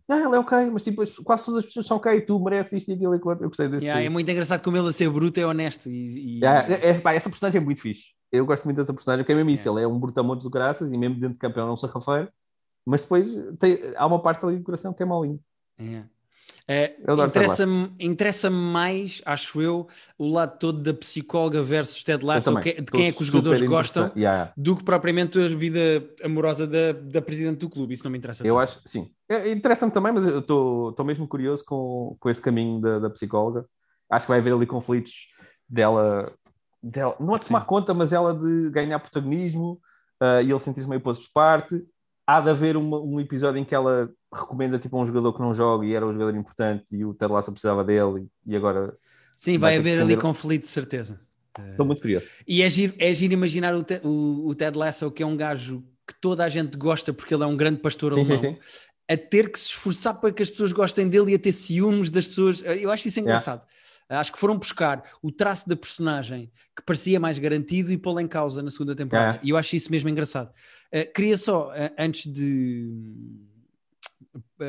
ah, ele é ok, mas tipo, quase todas as pessoas são ok, tu mereces isto e aquilo e aquilo. Eu gostei desse. Yeah, é muito engraçado como ele a ser bruto é honesto. E, e... Yeah, é, pá, essa personagem é muito fixe. Eu gosto muito dessa personagem, porque é mesmo isso. Yeah. Ele é um brutamontes do graças e mesmo dentro de campeão não se rafeira, mas depois tem, há uma parte ali do coração que é malinho. Yeah. É, Interessa-me interessa mais, acho eu, o lado todo da psicóloga versus Ted Lasso, que, de quem é que os jogadores gostam, yeah. do que propriamente a vida amorosa da, da presidente do clube. Isso não me interessa. Eu acho, sim. É, interessa-me também, mas eu estou mesmo curioso com, com esse caminho da, da psicóloga. Acho que vai haver ali conflitos dela, dela não é de tomar conta, mas ela de ganhar protagonismo uh, e ele sentir-se meio posto de parte. Há de haver uma, um episódio em que ela recomenda tipo um jogador que não joga e era um jogador importante e o Ted Lasso precisava dele e agora sim vai, vai haver ali conflito de certeza estou muito curioso e é giro, é giro imaginar o, o, o, Ted Lasso que é um gajo que toda a gente gosta porque ele é um grande pastor sim, alemão sim, sim. a ter que se esforçar para que as pessoas gostem dele e a ter ciúmes das pessoas eu acho isso engraçado yeah. Acho que foram buscar o traço da personagem que parecia mais garantido e pô-lo em causa na segunda temporada. E eu acho isso mesmo engraçado. Uh, queria só, uh, antes de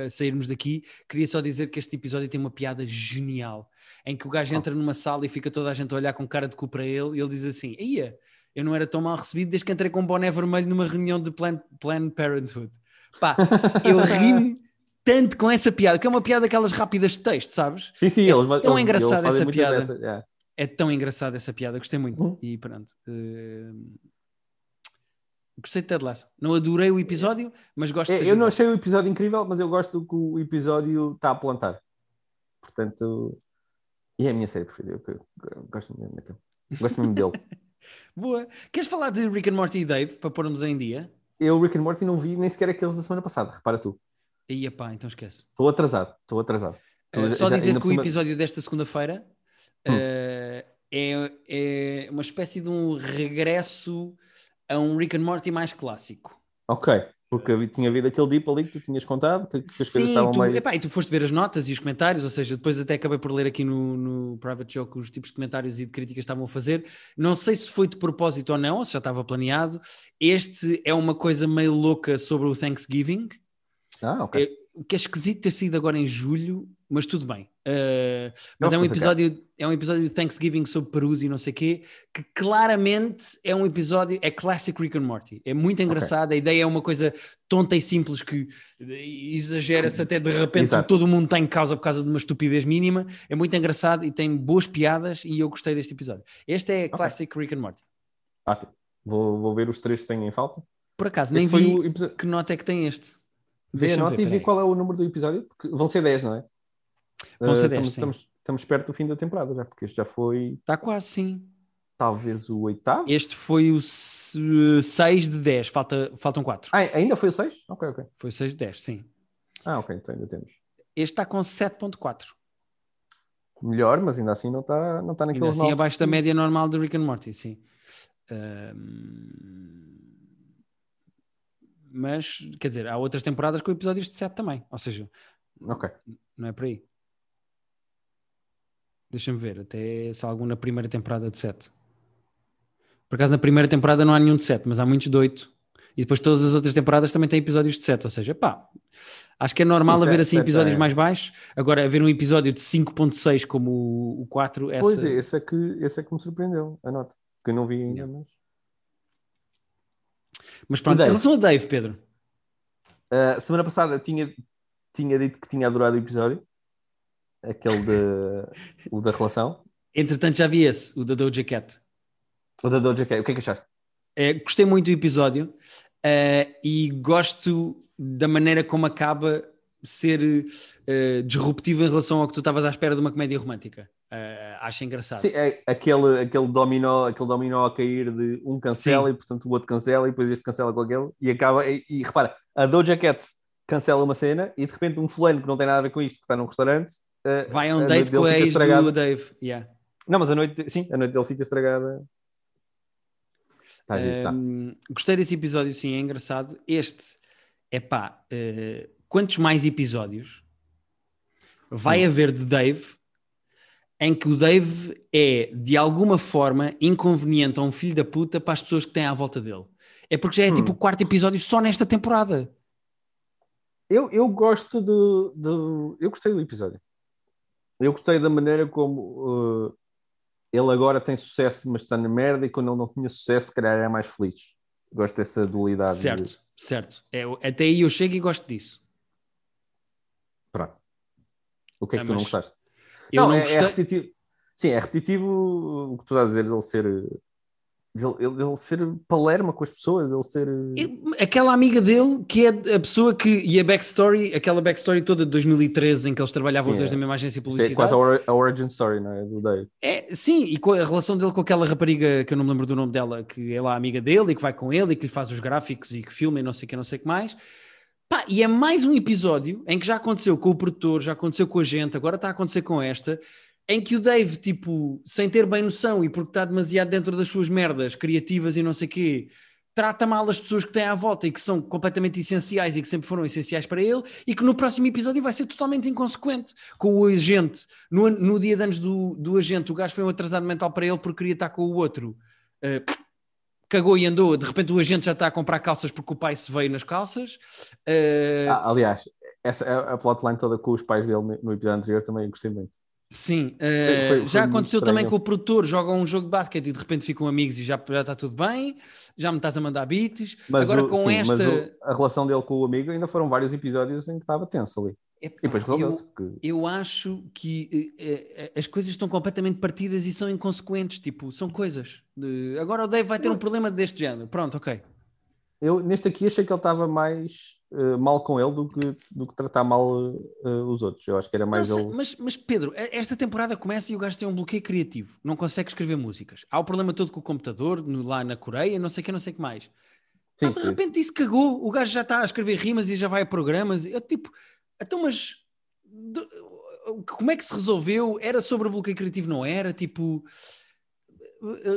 sairmos daqui, queria só dizer que este episódio tem uma piada genial, em que o gajo entra numa sala e fica toda a gente a olhar com cara de cu para ele e ele diz assim, ia, eu não era tão mal recebido desde que entrei com um boné vermelho numa reunião de Planned, Planned Parenthood. Pá, (laughs) eu ri tanto com essa piada, que é uma piada daquelas rápidas de texto, sabes? Sim, sim, é eles, tão engraçada essa piada. Dessa, yeah. É tão engraçada essa piada, gostei muito. Uhum. E pronto. Uh... Gostei de Ted Lasso. Não adorei o episódio, mas gosto é, Eu não achei o episódio incrível, mas eu gosto do que o episódio está a plantar. Portanto, e é a minha série preferida. Eu, gosto mesmo daquele. Gosto mesmo dele. (laughs) Boa. Queres falar de Rick and Morty e Dave para pormos em dia? Eu, Rick and Morty, não vi nem sequer aqueles da semana passada. Repara tu. Ia pá, então esquece. Estou atrasado. Estou atrasado. Uh, só já, dizer que o episódio desta segunda-feira hum. uh, é, é uma espécie de um regresso a um Rick and Morty mais clássico. Ok, porque tinha havido aquele deep ali que tu tinhas contado, que, que as Sim, coisas estavam tu, meio... epá, e tu foste ver as notas e os comentários, ou seja, depois até acabei por ler aqui no, no Private Joke os tipos de comentários e de críticas que estavam a fazer. Não sei se foi de propósito ou não, ou se já estava planeado. Este é uma coisa meio louca sobre o Thanksgiving. Ah, ok. O que é esquisito ter sido agora em julho, mas tudo bem. Uh, mas é um, episódio, é um episódio de Thanksgiving sobre Perus e não sei o quê, que claramente é um episódio, é classic Rick and Morty. É muito engraçado, okay. a ideia é uma coisa tonta e simples que exagera-se até de repente todo mundo está em causa por causa de uma estupidez mínima. É muito engraçado e tem boas piadas e eu gostei deste episódio. Este é classic okay. Rick and Morty. Ah, vou, vou ver os três que têm em falta. Por acaso, nem este vi o... que nota é que tem este. Vê a nota e vê qual é o número do episódio, porque vão ser 10, não é? Vão ser 10, uh, estamos, estamos, estamos, perto do fim da temporada já, porque este já foi. Está quase, sim. talvez o oitavo. Este foi o 6 de 10, Falta, faltam 4. Ah, ainda foi o 6? Ok, ok. Foi o 6 de 10, sim. Ah, ok, então ainda temos. Este está com 7.4. Melhor, mas ainda assim não está não tá Ainda naqueles assim novos abaixo da que- média normal de Rick and Morty, sim. Ahm, Mas, quer dizer, há outras temporadas com episódios de 7 também. Ou seja, Ok. não é por aí. Deixa-me ver, até se há algum na primeira temporada de 7. Por acaso na primeira temporada não há nenhum de 7, mas há muitos de 8. E depois todas as outras temporadas também têm episódios de 7. Ou seja, pá, acho que é normal Sim, haver assim episódios é- mais baixos. Agora, haver um episódio de 5.6 como o, o 4, essa... Pois é, esse é, que, esse é que me surpreendeu, a nota. Que eu não vi ainda, Yeah. mas. Mas pronto, Dave? em relação a Dave, Pedro, Uh, semana passada tinha, tinha dito que tinha adorado o episódio. Aquele de, (laughs) o da relação. entretanto já vi esse, o da Doja Cat. O da Doja Cat. O que é que achaste? Eh, gostei muito do episódio eh, e gosto da maneira como acaba ser eh, disruptivo em relação ao que tu estavas à espera de uma comédia romântica. Eh, acho engraçado. Sim, é aquele, aquele, dominó, aquele dominó a cair de um cancela Sim. e portanto o outro cancela e depois este cancela com aquele e acaba. E, e repara, a Doja Cat cancela uma cena e de repente um fulano que não tem nada a ver com isto, que está num restaurante, uh, Vai a um noite date com a ex estragada. do Dave. Yeah. Não, mas a noite, sim, a noite dele fica estragada. Tá giro, tá. Um, gostei desse episódio, sim, é engraçado. Este, é pá, quantos mais episódios vai Hum. haver de Dave em que o Dave é, de alguma forma, inconveniente a um filho da puta para as pessoas que têm à volta dele? É porque já é Hum. tipo o quarto episódio só nesta temporada. Eu, eu gosto do, do. Eu gostei do episódio. Eu gostei da maneira como uh, ele agora tem sucesso, mas está na merda, e quando ele não tinha sucesso, se calhar era mais feliz. Gosto dessa dualidade. de- Certo, certo. É, até aí eu chego e gosto disso. Pronto. O que é que tu não mas gostaste? Eu não, não é, gostei. é repetitivo. Sim, é repetitivo o que tu estás a dizer, ele ser. Ele, ele, ser palerma com as pessoas, ele ser. Ele- Aquela amiga dele que é a pessoa que. E a backstory, aquela backstory toda de 2013 em que eles trabalhavam Sim, os dois é. na mesma agência Isto é quase a, ori- a origin story, não é? Do Dave. É, sim, e com a relação dele com aquela rapariga que eu não me lembro do nome dela, que é lá amiga dele e que vai com ele e que lhe faz os gráficos e que filma e não sei o que, não sei o que mais. Pá, e é mais um episódio em que já aconteceu com o produtor, já aconteceu com a gente, agora está a acontecer com esta, em que o Dave, tipo, sem ter bem noção e porque está demasiado dentro das suas merdas criativas e não sei quê, trata mal as pessoas que têm à volta e que são completamente essenciais e que sempre foram essenciais para ele e que no próximo episódio vai ser totalmente inconsequente. Com o agente, no, no dia de anos do, do agente, o gajo foi um atrasado mental para ele porque queria estar com o outro. Uh, cagou e andou, de repente o agente já está a comprar calças porque o pai se veio nas calças. Uh, Ah, aliás, essa, a, a plotline toda com os pais dele no, episódio anterior também gostei muito. Sim, uh, foi- foi já aconteceu também com o produtor, jogam um jogo de basquete e de repente ficam amigos e já, já está tudo bem, já me estás a mandar beats. Mas, Agora o- com sim, esta. o- a relação dele com o amigo ainda foram vários episódios em que estava tenso ali. Epá, E depois eu, eu acho que eh, eh, as coisas estão completamente partidas e são inconsequentes, tipo, são coisas. de- Agora o Dave vai ter um problema deste género. Pronto, ok. Eu neste aqui achei que ele estava mais eh, mal com ele do que, do que tratar mal eh, os outros. Eu acho que era mais sei, ele. mas, mas Pedro, esta temporada começa e o gajo tem um bloqueio criativo, não consegue escrever músicas. Há o problema todo com o computador, no- lá na Coreia, não sei o que, não sei o que mais. Sim, Ah, de repente isso cagou, o gajo já está a escrever rimas e já vai a programas. Eu tipo, então, mas como é que se resolveu? Era sobre o bloqueio criativo, não era? Tipo,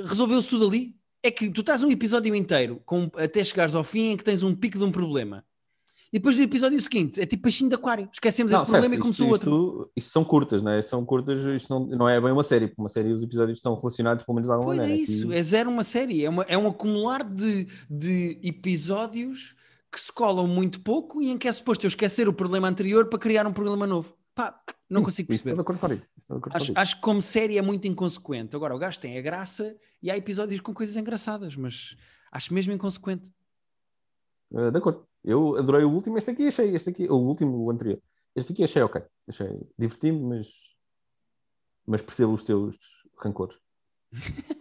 resolveu-se tudo ali? É que tu estás um episódio inteiro com, até chegares ao fim em que tens um pico de um problema. E depois do episódio seguinte, é tipo peixinho de aquário. Esquecemos Não, esse problema certo, e começou isto, outro. Isto, isto são curtas, não é? São curtas, isto não, não é bem uma série, porque uma série os episódios estão relacionados pelo menos de alguma Pois é maneira. isso, Aqui- é zero uma série, é, uma, é um acumular de, de episódios que se colam muito pouco e em que é suposto eu esquecer o problema anterior para criar um problema novo. Pá, não consigo isso de perceber. acordo contigo. Estou de acordo Acho, acho que como série é muito inconsequente. Agora, o gajo tem a graça e há episódios com coisas engraçadas, mas acho mesmo inconsequente. Uh, de acordo. Eu adorei o último, este aqui achei, este aqui, o último, o anterior. Este aqui achei ok. Achei divertido, mas, mas percebo os teus rancores. (laughs)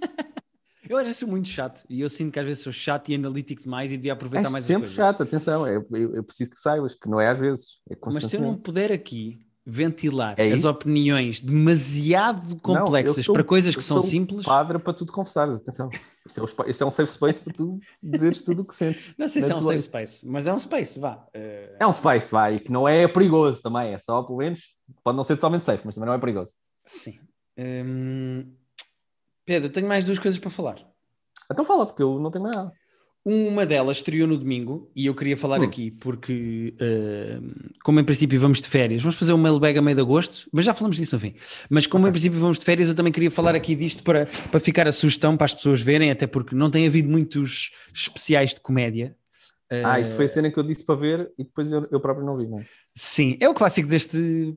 Eu às vezes sou muito chato e eu sinto que às vezes sou chato e analítico demais e devia aproveitar É mais sempre chato, atenção. é- Eu, eu preciso que saibas que não é às vezes, é Mas se eu não puder aqui ventilar É as isso? opiniões demasiado complexas sou- para coisas eu que são simples. Padre para tu te confessares, atenção. Isto é, um é um safe space para tu dizeres tudo o que sentes. (laughs) Não sei se é um safe space, mas é um space, vá. Eh, É um space, vai, que não é perigoso também, é só, pelo menos, pode não ser totalmente safe, mas também não é perigoso. sim. Hum, Pedro, tenho mais duas coisas para falar. Então fala, porque eu não tenho mais nada. Uma delas estreou no domingo e eu queria falar Hum. aqui porque, eh, como em princípio vamos de férias, vamos fazer um mailbag a meio de agosto, mas já falamos disso no fim. Mas como em princípio vamos de férias, eu também queria falar aqui disto para, para ficar a sugestão para as pessoas verem, até porque não tem havido muitos especiais de comédia. Ah, Eh, isso foi a cena que eu disse para ver e depois eu, eu próprio não vi, não é? Sim, é o clássico deste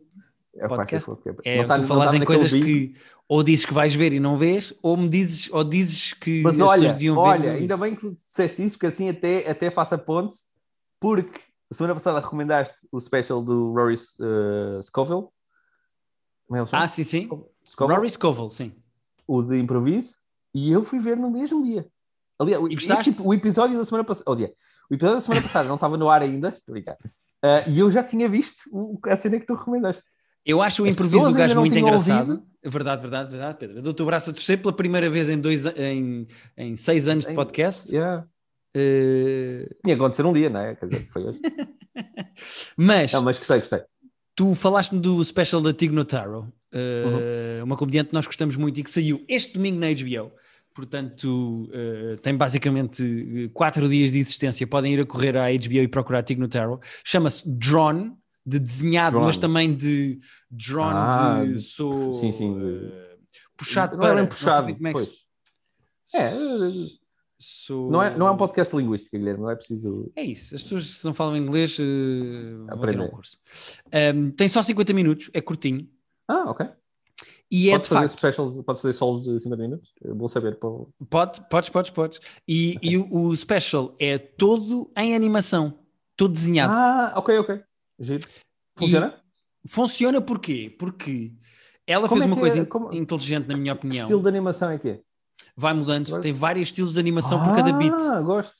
É Podcast? clássico, porque É, não tá- tu falas tá em coisas bico. que ou dizes que vais ver e não vês, ou me dizes, ou dizes que Mas as olha, olha, ainda bem que disseste isso, porque assim até, até faço a ponte, porque semana passada recomendaste o special do Rory uh, Scoville. É? Ah, sim, sim. Scoville, Rory Scovel, sim. o de improviso, e eu fui ver no mesmo dia. Aliás, este tipo- o episódio da semana passada. Aliás, o episódio da semana passada não estava no ar ainda. Ah, e eu já tinha visto o- a cena que tu recomendaste. Eu acho o As improviso do gajo muito engraçado. ouvido. Verdade, verdade, verdade, Pedro. Eu dou-te o braço a torcer pela primeira vez em, dois, em, em seis anos de podcast. Yeah. Eh, Tinha acontecido um dia, não é? Quer dizer, foi hoje. (laughs) mas Não, mas gostei, gostei. tu falaste-me do special da Tig Notaro, eh, uma comediante que nós gostamos muito e que saiu este domingo na HBO. Portanto, eh, tem basicamente quatro dias de existência. Podem ir a correr à HBO e procurar Tig Notaro. Chama-se Drawn, de desenhado, Drawn. mas também de drawn, Ah, de sou sim, sim, eh, puxado não é para. não puxado. sabia como é que É, sou- não é, não é um podcast linguístico, Guilherme, não é preciso. É isso, as pessoas que não falam inglês eh, vão ter um curso. Um, tem só 50 minutos, é curtinho Ah, ok. e é Pode de fazer facto. specials, pode fazer solos de 50 minutos? É bom saber. Para... Pode, podes, podes, podes. E, e o, o special é todo em animação, todo desenhado. Ah, ok, ok. Giro. Funciona? Funciona porquê? Porque ela Como fez é uma que coisa é? Como- inteligente, na minha Que opinião. estilo de animação é que é? Vai mudando, Agora- tem vários estilos de animação por cada beat. Ah, gosto.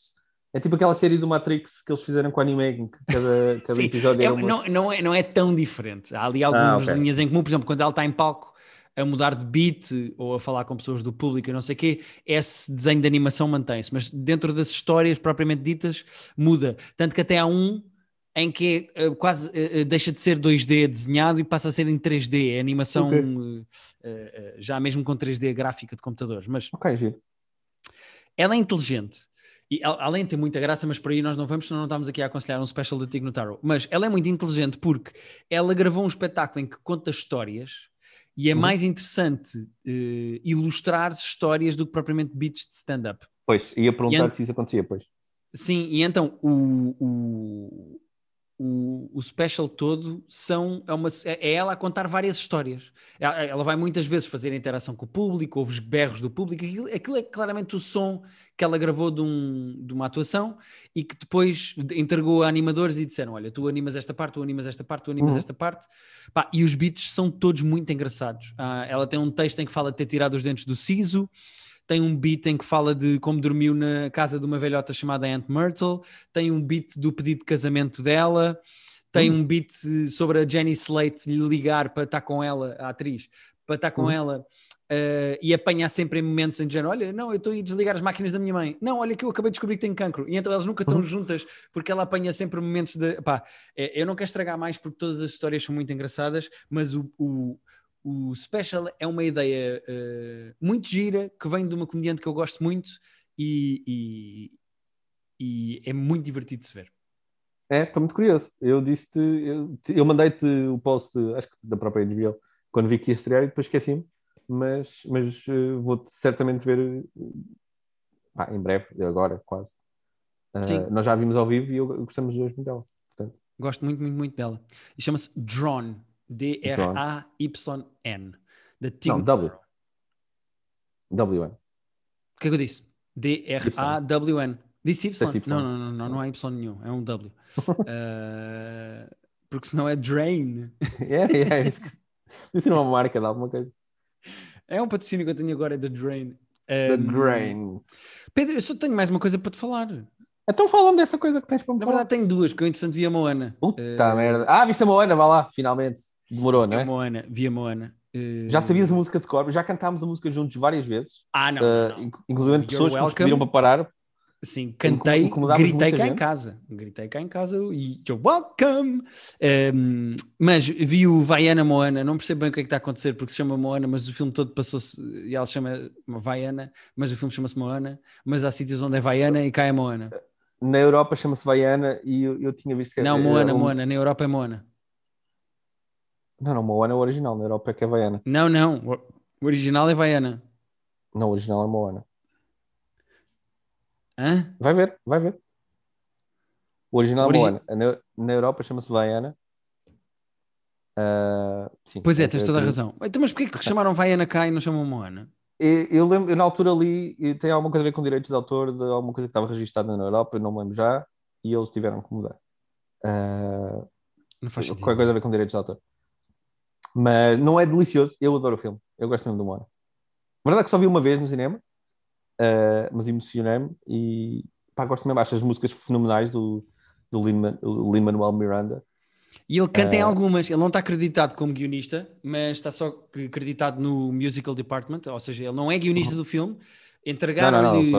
É tipo aquela série do Matrix que eles fizeram com o anime, em que cada, (laughs) cada episódio é- uma... não, não, é, não é tão diferente. Há ali Ah, algumas ok. linhas em comum, por exemplo, quando ela está em palco a mudar de beat ou a falar com pessoas do público e não sei o quê, esse desenho de animação mantém-se, mas dentro das histórias propriamente ditas muda. Tanto que até há um em que eh, quase eh, deixa de ser 2D desenhado e passa a ser em 3D, é animação Ok. eh, eh, já mesmo com 3D gráfica de computadores. Mas Ok, giro. ela é inteligente. E além de ter muita graça, mas por aí nós não vamos, senão não estamos aqui a aconselhar um special da Tig Notaro. Mas ela é muito inteligente porque ela gravou um espetáculo em que conta histórias e é Uhum. mais interessante ilustrar histórias do que propriamente beats de stand-up. Pois, ia perguntar E se isso acontecia, pois. Sim, e então o, o, o, o special todo são, é, uma, é ela a contar várias histórias. Ela, ela vai muitas vezes fazer interação com o público, ouve os berros do público. Aquilo, aquilo é claramente o som que ela gravou de, um- de uma atuação e que depois entregou a animadores e disseram: Olha, tu animas esta parte, tu animas esta parte, tu animas Uhum. esta parte. Pá, e os beats são todos muito engraçados. Ah, ela tem um texto em que fala de ter tirado os dentes do siso tem um beat em que fala de como dormiu na casa de uma velhota chamada Aunt Myrtle, tem um beat do pedido de casamento dela, tem Hum. um beat sobre a Jenny Slate lhe ligar para estar com ela, a atriz, para estar com Hum. ela. eh, e apanhar sempre em momentos em dizer: Olha, não, eu estou a desligar as máquinas da minha mãe. Não, olha, que eu acabei de descobrir que tenho cancro. E então elas nunca estão Uhum. juntas porque ela apanha sempre momentos de. Pá, é, eu não quero estragar mais porque todas as histórias são muito engraçadas, mas o, o, o special é uma ideia eh, muito gira que vem de uma comediante que eu gosto muito e, e- e é muito divertido de se ver. É, estou muito curioso. Eu disse-te, eu, eu mandei-te o post, acho que da própria HBO, quando vi que ia estrear e depois esqueci-me, mas, mas eh, vou-te certamente ver eh, pá, em breve, agora quase. Sim. nós já a vimos ao vivo e eu, gostamos os dois muito dela. Portanto, Gosto muito, muito, muito dela. E chama-se Drawn. D-R-A-Y-N. Da Tig Não, W. WN. O que é que eu disse? D-R-A-W-N. Disse Y? Não, não, não, não, não há Y nenhum. É um W. (laughs) Eh, porque senão é Drain. É, é, isso que. Isso não é uma marca de alguma coisa. É um patrocínio que eu tenho agora, é da Drain. The Um, Grain. Pedro, eu só tenho mais uma coisa para te falar. Então fala-me dessa coisa que tens para me Na falar. verdade, tenho duas, porque eu, entretanto, vi a Moana. Puta Eh, merda. Ah, viste a Moana, vá lá, finalmente. Demorou, não Vi a é? Moana, vi a Moana. Eh, Já sabias a música de cor, já cantámos a música juntos várias vezes. Ah, não, Uh, não, não. inc- Inclusive You're pessoas que nos welcome. pediram para parar. Sim, cantei, gritei cá em gente? casa. Gritei cá em casa e you're welcome. Ehm, mas vi o Vaiana Moana, não percebo bem o que é que está a acontecer porque se chama Moana, mas o filme todo passou-se e ela se chama Vaiana, mas o filme chama-se Moana. Mas há sítios onde é Vaiana e cá é Moana. Na Europa chama-se Vaiana e eu, eu tinha visto que Não, Moana, um- Moana, na Europa é Moana. Não, não, Moana é o original, na Europa é que é Vaiana. Não, não, o original é Vaiana. Não, o original é Moana. Hã? Vai ver, vai ver. O original Origi- é Moana. Na, na Europa chama-se Vaiana. Ah, sim, Pois é, é- tens é- toda a razão. Então, mas porquê que chamaram Vaiana cá e não chamam Moana? Eu, eu lembro, eu na altura ali e tem alguma coisa a ver com direitos de autor de alguma coisa que estava registada na Europa, eu não me lembro já, e eles tiveram que mudar. Ah, Não faz sentido. qualquer coisa a ver com direitos de autor. Mas não é delicioso, eu adoro o filme, eu gosto mesmo do Moana. A verdade é que só vi uma vez no cinema, ah, mas emocionei-me e pá, gosto mesmo, acho as músicas fenomenais do, do Lin-Manuel Miranda. E ele canta em Eh, algumas, ele não está acreditado como guionista, mas está só acreditado no musical department, ou seja, ele não é guionista do filme. Entregaram-lhe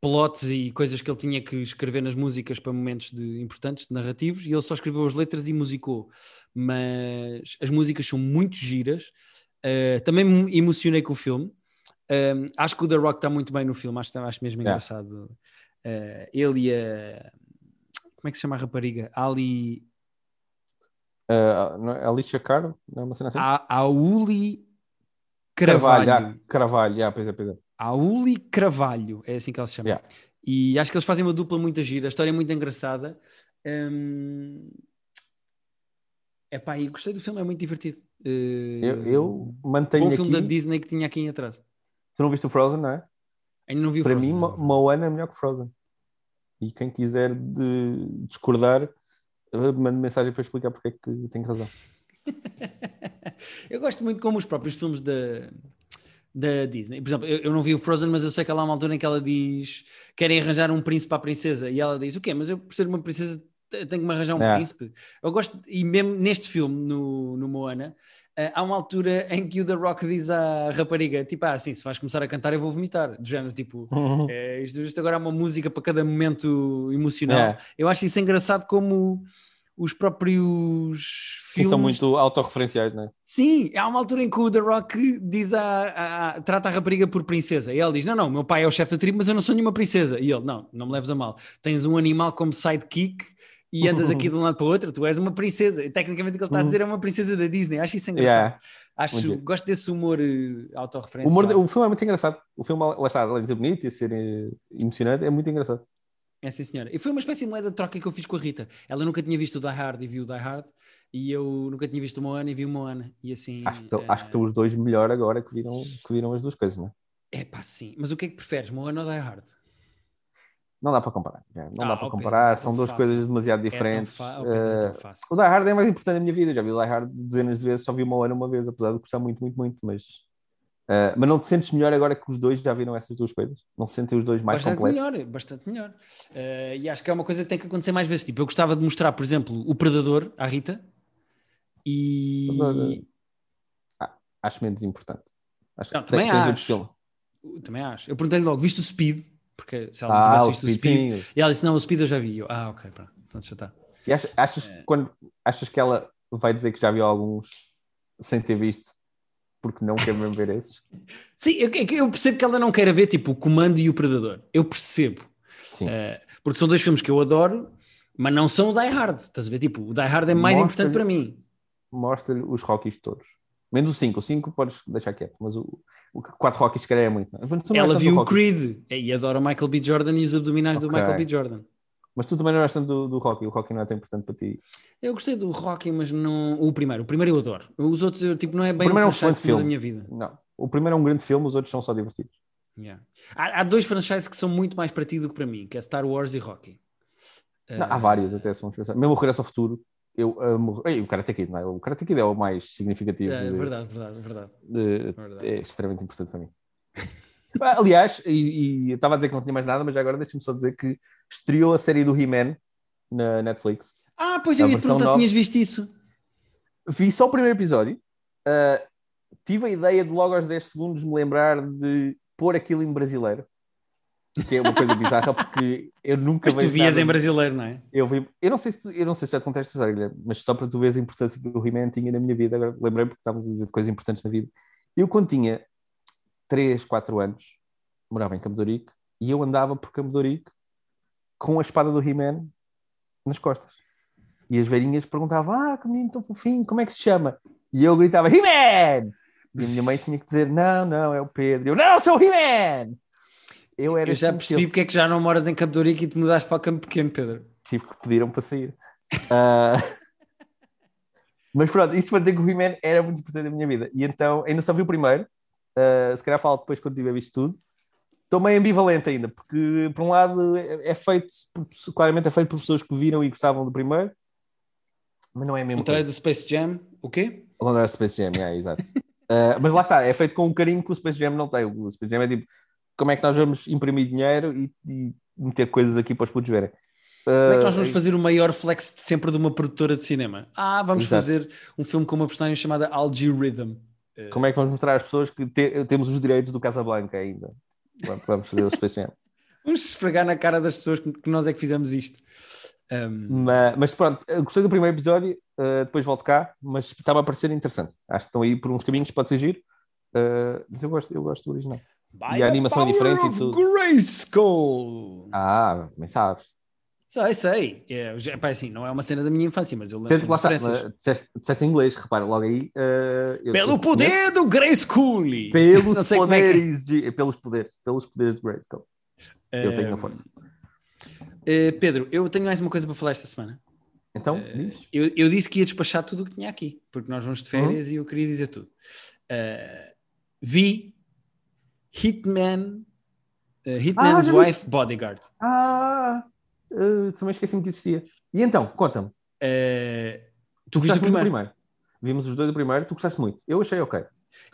plots e coisas que ele tinha que escrever nas músicas para momentos de, importantes, de narrativos, e ele só escreveu as letras e musicou. Mas as músicas são muito giras, eh, também me emocionei com o filme. Um, acho que o The Rock está muito bem no filme, acho, acho mesmo Yeah. engraçado. Eh, ele e a. Como é que se chama a rapariga? Ali. é Alicia Caro, não é uma cena assim? A, Auli Carvalho, Carvalho. ah, Carvalho, ah, pois é, pois é. Auli Carvalho, é assim que ela se chama. Yeah. E acho que eles fazem uma dupla muito gira, a história é muito engraçada. Hum... Epá, e gostei do filme, é muito divertido. Eh, Eu, eu mantenho Bom aqui. filme da Disney que tinha aqui em atrás. Tu não viste o Frozen, não é? Ainda não vi o Para Frozen, mim, não. Mo- Moana é melhor que Frozen. E quem quiser de discordar, eh, mande mensagem para explicar porque é que tenho razão. (laughs) eu gosto muito como os próprios filmes da, da Disney. Por exemplo, eu, eu não vi o Frozen, mas eu sei que há lá uma altura em que ela diz querem arranjar um príncipe para a princesa. E ela diz: O quê? Mas eu, por ser uma princesa, te- tenho que me arranjar um É. príncipe. Eu gosto, e mesmo neste filme, no, no Moana, eh, há uma altura em que o The Rock diz à rapariga: Tipo, ah, assim, se vais começar a cantar, eu vou vomitar. Do género, tipo. É, isto, isto agora é uma música para cada momento emocional. É. Eu acho isso engraçado como os próprios Sim, filmes são muito autorreferenciais, não é? Sim, há uma altura em que o The Rock diz a, a- a- trata a rapariga por princesa. E ela diz: Não, não, meu pai é o chefe da tribo, mas eu não sou nenhuma princesa. E ele: Não, não me leves a mal. Tens um animal como sidekick e andas aqui de um lado para o outro, tu és uma princesa. E, tecnicamente o que ele está a dizer é uma princesa da Disney. Acho isso engraçado. Yeah. Acho, Muito gosto desse humor O, autorreferencial. humor de- o filme é muito engraçado. O filme, lá está, além de ser bonito e ser eh, emocionante, é muito engraçado. É sim, senhora. E foi uma espécie de moeda de troca que eu fiz com a Rita. Ela nunca tinha visto o Die Hard e viu o Die Hard. E eu nunca tinha visto o Moana e vi o Moana. E assim. Acho que, estão- eh, acho que estão os dois melhor agora que viram, que viram as duas coisas, não é? É pá, sim. Mas o que é que preferes, Moana ou Die Hard? Não dá para comparar. Não Ah, dá para ok, comparar, é são duas fácil. coisas demasiado É diferentes. é Eh, tão fácil. o Die Hard é mais importante na minha vida. Já vi o Die Hard dezenas de vezes, só vi uma hora uma vez, apesar de gostar muito, muito, muito. Mas, eh, mas não te sentes melhor agora que os dois já viram essas duas coisas? Não se sentem os dois mais bastante completos? melhor, bastante melhor. Eh, e acho que é uma coisa que tem que acontecer mais vezes. Tipo, eu gostava de mostrar, por exemplo, o Predador à Rita e. Predador. Acho menos importante. Acho Não, que também acho. Também acho. Eu perguntei-lhe logo, viste o Speed? Porque se ela não Ah, tivesse o visto o Speed, sim. E ela disse: Não, o Speed eu já vi. Eu, ah, ok, pronto. Então já está. E achas, achas, É. quando, achas que ela vai dizer que já viu alguns sem ter visto porque não quer mesmo ver esses? (laughs) Sim, eu, eu percebo que ela não queira ver tipo o Comando e o Predador. Eu percebo. Sim. Eh, porque são dois filmes que eu adoro, mas não são o Die Hard. Estás a ver? Tipo, o Die Hard é mais importante para mim. Mostra-lhe os Rockies todos. Menos o 5. O 5 podes deixar quieto, mas o, o 4 Rockies se calhar é muito. Ela viu do o. Creed e adora o Michael B. Jordan e os abdominais do Ok. Michael B. Jordan. Mas tu também não és tanto do, do Rocky. O Rocky não é tão importante para ti. Eu gostei do Rocky, mas não. O primeiro. O primeiro eu adoro. Os outros, eu, tipo, não é bem primeiro é um franchise muda a filme. minha vida. Não. O primeiro é um grande filme, os outros são só divertidos. Yeah. Há, há dois franchises que são muito mais para ti do que para mim, que é Star Wars e Rocky. Não, Eh, há vários até, são Mesmo o Regresso ao Futuro. Eu amo. Ei, o Karate Kid, não é? O Karate Kid é o mais significativo. É, de- verdade, verdade, verdade. de- verdade. é extremamente importante para mim. (laughs) Aliás, e, e eu estava a dizer que não tinha mais nada, mas já agora deixa-me só dizer que estreou a série do He-Man na Netflix. Ah, pois eu ia te perguntar se tinhas visto isso. vi só o primeiro episódio. Uh, tive a ideia de logo aos 10 segundos me lembrar de pôr aquilo em brasileiro. Que é uma coisa bizarra porque eu nunca Mas tu vias nada... em brasileiro, não é? Eu, vi... eu, não sei se, eu não sei se já te contei esta história, mas só para tu veres a importância que o He-Man tinha na minha vida. Agora lembrei porque estávamos a dizer coisas importantes na vida. Eu, quando tinha 3, 4 anos, morava em Campo e eu andava por Campo com a espada do He-Man nas costas. E as velhinhas perguntavam: Ah, que menino tão fofinho, como é que se chama? E eu gritava: He-Man! E a minha mãe tinha que dizer: Não, não, é o Pedro. Eu: Não, sou o He-Man! Eu, era eu já percebi eu... porque é que já não moras em Campo de e te mudaste para o Campo Pequeno, Pedro. Tive que pediram para sair. Uh... (laughs) Mas pronto, isto para dizer que o He-Man era muito importante na minha vida. E então, ainda só vi o primeiro. Uh, se calhar falo depois quando tiver visto tudo estou meio ambivalente ainda, porque por um lado é, é feito, claramente é feito por pessoas que viram e gostavam do primeiro, mas não é mesmo. O do Space Jam, o quê? O contrário do Space Jam, é, exato. uh, (laughs) mas lá está, é feito com um carinho que o Space Jam não tem. O Space Jam é tipo, como é que nós vamos imprimir dinheiro e, e meter coisas aqui para os putos verem. Como é que nós vamos ah, fazer o maior flex de sempre de uma produtora de cinema? Ah, vamos Exato. fazer um filme com uma personagem chamada Algae Rhythm. Como é que vamos mostrar às pessoas que te, temos os direitos do Casablanca ainda? Vamos fazer o Space Jam. (laughs) Vamos esfregar na cara das pessoas que nós é que fizemos isto. Um... Mas, mas, pronto, gostei do primeiro episódio, uh, depois volto cá, mas estava a parecer interessante. Acho que estão aí por uns caminhos, pode ser giro. Uh, mas eu gosto, eu gosto do original. By e a animação é diferente e tudo. Grayskull. Ah, bem sabes. Sei, sei. É, é, assim, não é uma cena da minha infância, mas eu lembro. Sente que lá está, disseste, disseste em inglês, repara, logo aí. Uh, Pelo poder do Grayskull! Pelos (laughs) é poderes, é que... de, pelos poderes, pelos poderes de Grayskull. Eu tenho a força. Uh, Pedro, eu tenho mais uma coisa para falar esta semana. Então, uh, diz. Eu, eu, disse que ia despachar tudo o que tinha aqui, porque nós vamos de férias uhum. e eu queria dizer tudo. Uh, vi Hitman, Hitman's ah, Wife Bodyguard. Ah! Uh, também esqueci-me que existia. E então, conta-me. Uh, tu viste o primeiro? primeiro? Vimos os dois do primeiro, tu gostaste muito. Eu achei ok.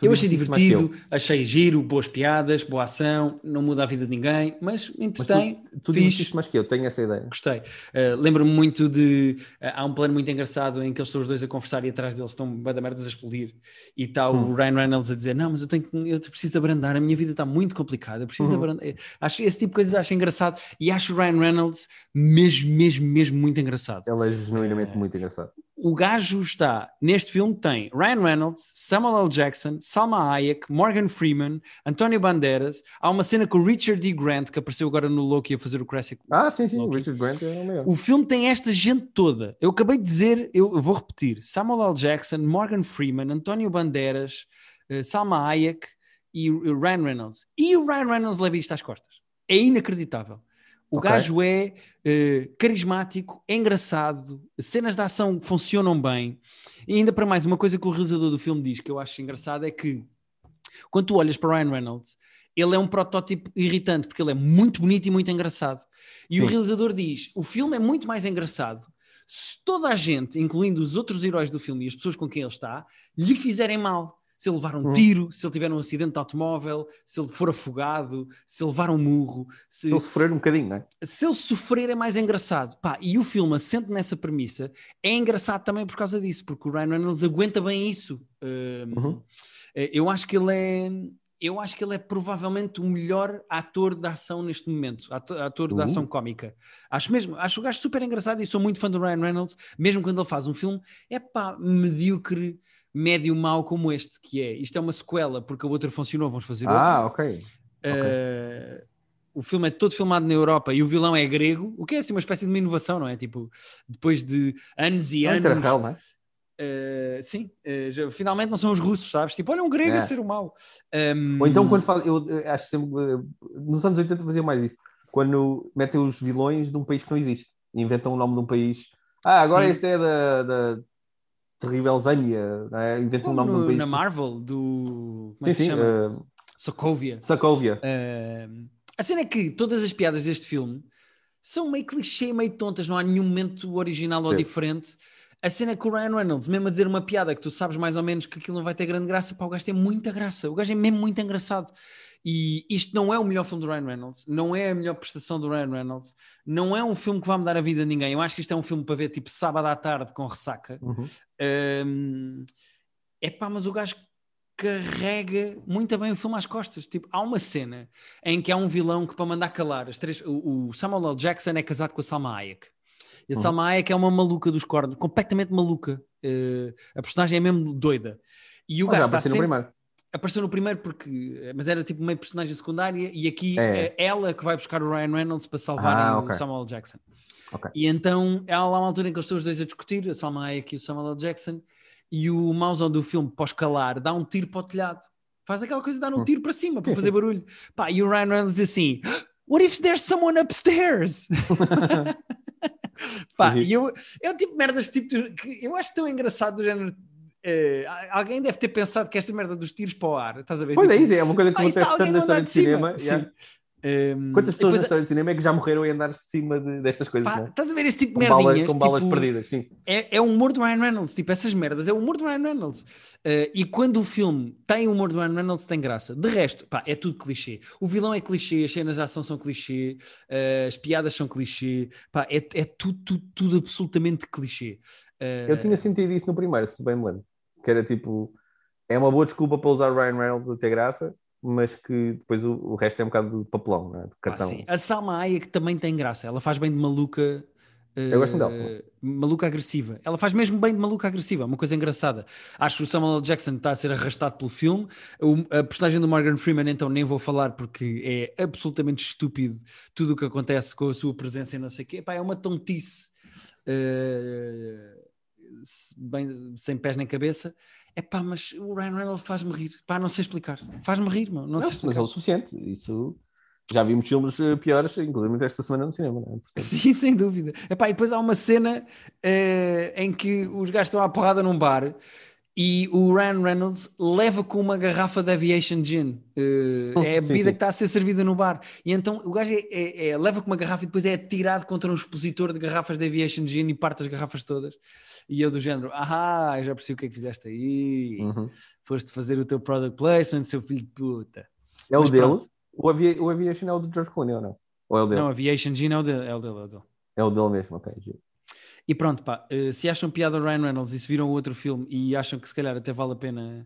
Eu achei divertido, achei giro, boas piadas, boa ação, não muda a vida de ninguém, mas entretém. Mas tu, tu fixe. mais que eu, tenho essa ideia. Gostei. Uh, Lembro-me muito de. Uh, há um plano muito engraçado em que eles estão os dois a conversar e atrás deles estão bada merdas a explodir. E está hum. o Ryan Reynolds a dizer: Não, mas eu, tenho eu preciso de abrandar, a minha vida está muito complicada, eu preciso uhum. abrandar. Acho, esse tipo de coisas acho engraçado e acho o Ryan Reynolds mesmo, mesmo, mesmo muito engraçado. Ele é genuinamente uh, muito engraçado o gajo está, neste filme tem Ryan Reynolds, Samuel L. Jackson, Salma Hayek, Morgan Freeman, Antonio Banderas. Há uma cena com o Richard D. Grant, que apareceu agora no Loki a fazer o Classic. Ah, sim, sim, Loki. Richard Grant é o melhor. O filme tem esta gente toda. Eu acabei de dizer, eu, vou repetir: Samuel L. Jackson, Morgan Freeman, Antonio Banderas, uh, Salma Hayek e Ryan Reynolds. E o Ryan Reynolds leva isto às costas. É inacreditável. O okay. gajo é uh, carismático, é engraçado, cenas de ação funcionam bem. E ainda para mais, uma coisa que o realizador do filme diz que eu acho engraçado é que quando tu olhas para Ryan Reynolds, ele é um protótipo irritante, porque ele é muito bonito e muito engraçado. E Sim. o realizador diz: o filme é muito mais engraçado se toda a gente, incluindo os outros heróis do filme e as pessoas com quem ele está, lhe fizerem mal se ele levar um hum. tiro, se ele tiver um acidente de automóvel, se ele for afogado, se ele levar um murro. Se, se ele sofrer um bocadinho, não é? Se ele sofrer é mais engraçado. Pá, e o filme, assente nessa premissa, é engraçado também por causa disso, porque o Ryan Reynolds aguenta bem isso. Uh, uhum. Eh, eu acho que ele é. Eu acho que ele é provavelmente o melhor ator de ação neste momento, ator, ator de ação cómica. Acho mesmo, acho o gajo super engraçado e sou muito fã do Ryan Reynolds, mesmo quando ele faz um filme, é pá, medíocre médio mau como este, que é isto é uma sequela porque a outra funcionou, vamos fazer outra. Ah, ok. Uh, o filme é todo filmado na Europa e o vilão é grego, o que é assim uma espécie de uma inovação, não é? Tipo, depois de anos e anos. Real, não é? Uh, sim, uh, já, finalmente não são os russos, sabes? Tipo, olha um grego é. a ser o mau. Um... Ou então quando fala, eu acho sempre, nos anos 80 fazia mais isso, quando metem os vilões de um país que não existe, inventam o nome de um país. Ah, agora sim. este é da, da terrível Zânia, é? inventou um nome no, país. Na Marvel, do. Como é sim, sim. Uh, Sokovia. Sokovia. Uh, a cena é que todas as piadas deste filme são meio clichê, meio tontas, não há nenhum momento original sim. ou diferente. a cena com o Ryan Reynolds, mesmo a dizer uma piada que tu sabes mais ou menos que aquilo não vai ter grande graça, pá, o gajo tem muita graça. O gajo é mesmo muito engraçado. E isto não é o melhor filme do Ryan Reynolds, não é a melhor prestação do Ryan Reynolds, não é um filme que vai mudar a vida de ninguém. Eu acho que isto é um filme para ver tipo sábado à tarde com ressaca. Uhum. Um, é pá, mas o gajo carrega muito bem o filme às costas. Tipo, há uma cena em que há um vilão que para mandar calar as três. O, o Samuel L. Jackson é casado com a Salma Hayek. E a Uhum. Salma Hayek é uma maluca dos cornos, completamente maluca. Uh, a personagem é mesmo doida. E o Ah, já gajo está no sempre... primeiro. Apareceu no primeiro porque... Mas era tipo meio personagem secundária e aqui É. é ela que vai buscar o Ryan Reynolds para salvar Ah, o ok. Samuel. Jackson. Ok. E então há lá uma altura em que eles estão os dois a discutir, a Salma Hayek e o Samuel L. Jackson, e o mauzão do filme, pós calar, dá um tiro para o telhado. Faz aquela coisa de dar um Hum. tiro para cima, para fazer (laughs) barulho. Pá, e o Ryan Reynolds diz assim: What if there's someone upstairs? (laughs) Pá, e eu, é o tipo de merdas tipo, que eu acho tão engraçado do género. Eh, alguém deve ter pensado que esta merda dos tiros para o ar, estás a ver? Pois é, Tipo, isso é uma coisa que "Ah, acontece tanto na história de cinema. Sim. yeah. Ehm, Quantas pessoas depois, na história de cinema é que já morreram a andar de cima de- destas coisas, pá, né? estás a ver esse tipo de balas, merdinhas? com balas tipo, perdidas, sim. é, é o humor do Ryan Reynolds, tipo, essas merdas, é o humor do Ryan Reynolds. Eh, e quando o filme tem o humor do Ryan Reynolds, tem graça. De resto, pá, é tudo clichê. O vilão é clichê, as cenas de ação são clichê, eh, as piadas são clichê, pá, é, é tudo, tudo, tudo absolutamente clichê. Eh, Eu tinha sentido isso no primeiro, se bem me lembro. Que era tipo, é uma boa desculpa para usar o Ryan Reynolds a ter graça, mas que depois o, o resto é um bocado de papelão, né? de pá, cartão. sim. A Salma Hayek também tem graça, ela faz bem de maluca. Eu gosto dela. eh, Maluca agressiva. Ela faz mesmo bem de maluca agressiva, uma coisa engraçada. Acho que o Samuel L. Jackson está a ser arrastado pelo filme. O- a personagem do Morgan Freeman, então, nem vou falar porque é absolutamente estúpido tudo o que acontece com a sua presença e não sei o quê. Epá, é uma tontice se- bem, sem pés nem cabeça. É pá, mas o Ryan Reynolds faz-me rir. Pá, não sei explicar. Faz-me rir, meu. Não, Não, sei mas é o suficiente. Isso já vimos filmes eh, piores, inclusive esta semana no cinema, né? Portanto, Sim, (laughs) sem dúvida. Epá, e depois há uma cena eh, em que os gajos estão à porrada num bar e o Ryan Reynolds leva com uma garrafa de Aviation Gin. Eh, é a Sim, bebida sim. que está a ser servida no bar. E então o gajo é- é- é- leva com uma garrafa e depois é atirado contra um expositor de garrafas de Aviation Gin e parte as garrafas todas. E eu do género, ah, já percebi o que é que fizeste aí. uhum. Foste fazer o teu product placement, seu filho de puta. É o Mas dele. pronto. O, Avia- o Aviation é o do George Clooney ou não? Ou é o dele? Não, Aviation Gin é o dele. É o dele, é o dele. É o dele mesmo, ok. E pronto, pá, eh, se acham piada Ryan Reynolds e se viram outro filme e acham que se calhar até vale a pena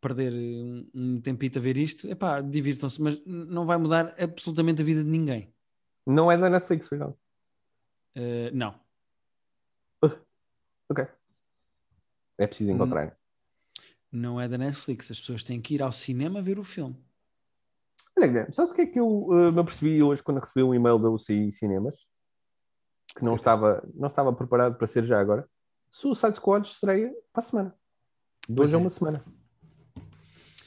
perder eh, um, um tempito a ver isto, é pá, divirtam-se, mas não vai mudar absolutamente a vida de ninguém. Não é da Netflix, foi não. Eh, não. Ok. É preciso Hum. encontrar. Não é da Netflix, as pessoas têm que ir ao cinema ver o filme. Olha, Guilherme, sabes o que é que eu eh, me apercebi hoje quando recebi um e-mail da UCI Cinemas? Que não estava, não estava preparado para ser já agora. Suicide Squad estreia para a semana. De hoje a é. uma semana.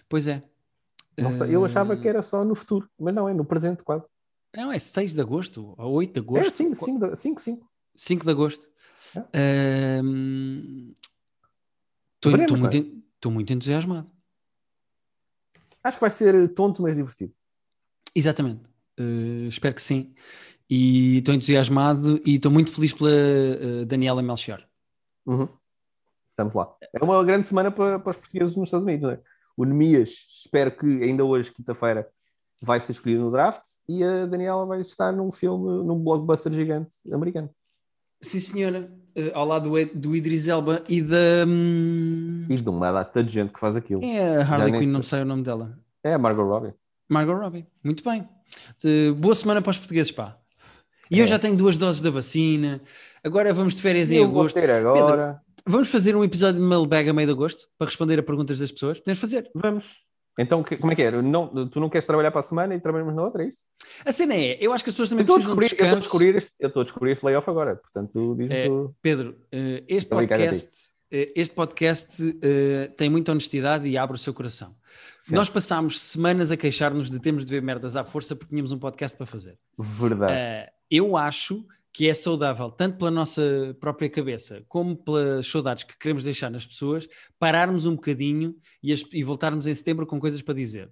Pois é. Não sei, eu achava Eh, que era só no futuro, mas não, é no presente quase. Não, é 6 de agosto, ou 8 de É agosto. 5, 5, 5, 5. 5 de agosto. É. Estou muito, é? en- tô muito entusiasmado. Acho que vai ser tonto, mas divertido. Exatamente. Eh, espero que sim. E estou entusiasmado e estou muito feliz pela eh, Daniela Melchior. Uhum. Estamos lá. É uma grande semana para, para os portugueses nos Estados Unidos. Não é? O Nemias, espero que ainda hoje, quinta-feira, vai ser escolhido no draft e a Daniela vai estar num filme, num blockbuster gigante americano. Sim, senhora. Eh, ao lado do, Idris Elba e da. hum, E de uma data de gente que faz aquilo. É a Harley Quinn, não sei. sei o nome dela. É a Margot Robbie. Margot Robbie. Muito bem. Eh, boa semana para os portugueses, pá. E eu É. já tenho duas doses da vacina. Agora vamos de férias em Eu agosto. agora. Vamos fazer um episódio de mailbag a meio de agosto para responder a perguntas das pessoas? Podemos fazer. Vamos. Então, que- como é que é? Não, tu não queres trabalhar para a semana e trabalhamos na outra, é isso? A cena é, eu acho que as pessoas Eu também precisam de descobrir, eu estou a descanso. descobrir este, eu estou a descobrir este layoff agora. Portanto, diz-me É. tu. Pedro, eh, este ligado a ti. podcast, eh, este podcast eh, tem muita honestidade e abre o seu coração. Sim. Nós passámos semanas a queixar-nos de termos de ver merdas à força porque tínhamos um podcast para fazer. Verdade. Eh, eu acho que é saudável, tanto pela nossa própria cabeça, como pelas saudades que queremos deixar nas pessoas, pararmos um bocadinho e, as- e voltarmos em setembro com coisas para dizer.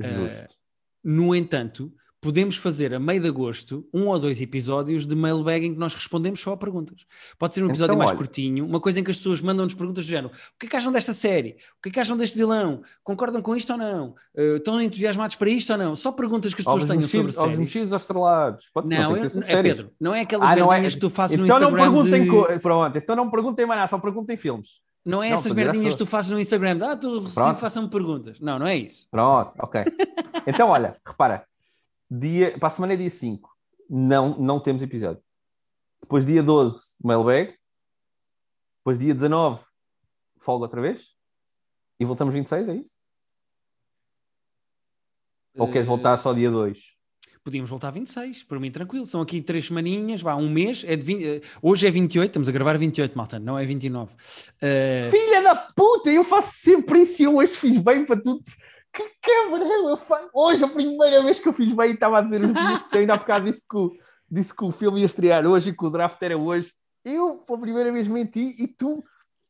Justo. No entanto, podemos fazer a meio de agosto um ou dois episódios de mailbag em que nós respondemos só a perguntas. Pode ser um episódio Então, mais olha. curtinho, uma coisa em que as pessoas mandam-nos perguntas do género: o que é que acham desta série? O que é que acham deste vilão? Concordam com isto ou não? Eh, estão entusiasmados para isto ou não? Só perguntas que as pessoas tenham sobre mexidos, séries. mexidos ou estrelados. Pode Não, que eu- é. Pedro, não é aquelas Ah, não é- merdinhas que tu fazes no Então não Instagram. perguntem, de- co- pronto, então não perguntem mais nada, só perguntem filmes. Não é Não, essas merdinhas que tu fazes no Instagram. Ah, tu façam-me perguntas. Não, não é isso. Pronto, ok. Então, olha, repara, dia, para a semana é dia 5, não, não temos episódio. Depois dia 12, mailbag. Depois dia 19, folga outra vez. E voltamos 26, é isso? Ou queres Eh, voltar só dia 2? Podíamos voltar a 26, por mim tranquilo. São aqui três semaninhas, vá, um mês. É de 20, eh, hoje é 28, estamos a gravar 28, malta, não é 29. Eh, Filha da puta, eu faço sempre isso e eu hoje fiz bem para tudo. Que cabrão, hoje a primeira vez que eu fiz bem estava a dizer os dias que ainda há bocado disse que, o, disse que o filme ia estrear hoje e que o draft era hoje. Eu, pela primeira vez, menti e tu.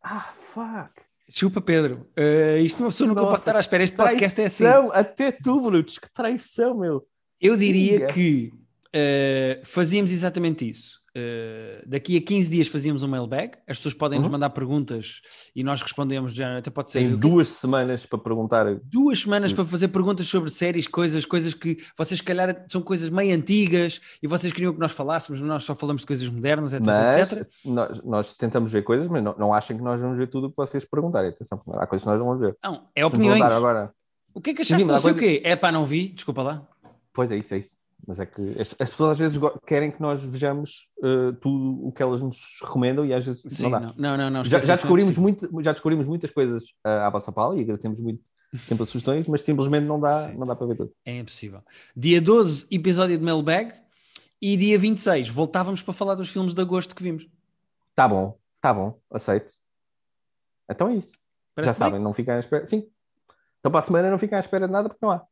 Ah, fuck. chupa, Pedro. Eh, isto uma pessoa nunca Nossa, pode estar à espera. Este podcast é assim. Até tu, Brutos, que traição, meu. Eu diria Diga. que eh, fazíamos exatamente isso. Eh, daqui a 15 dias fazíamos um mailbag. As pessoas podem nos Uhum. mandar perguntas e nós respondemos. Já, até pode ser Tem o duas semanas para perguntar. duas semanas para fazer perguntas sobre séries, coisas, coisas que vocês, se calhar, são coisas meio antigas e vocês queriam que nós falássemos, mas nós só falamos de coisas modernas, etc. Mas etc. nós, nós tentamos ver coisas, mas não, não achem que nós vamos ver tudo o que vocês perguntarem. Atenção, há coisas que nós não vamos ver. Não, é opiniões. agora, O que é que Sim, achaste? mas Não sei o coisa- quê. É pá, não vi. Desculpa lá. Pois é, isso é isso. Mas é que as, as pessoas às vezes querem que nós vejamos eh, tudo o que elas nos recomendam e às vezes Sim, não dá. não, não, não, não, já, já, descobrimos muito, já descobrimos muitas coisas eh, à vossa pala e agradecemos muito sempre as sugestões, mas simplesmente não dá, Sim. não dá para ver tudo. É impossível. Dia 12, episódio de Mailbag. E dia 26, voltávamos para falar dos filmes de agosto que vimos. Tá bom, tá bom, aceito. Então é isso. Parece já bem? sabem, não fiquem à espera. Sim. Então para a semana não fiquem à espera de nada porque não há.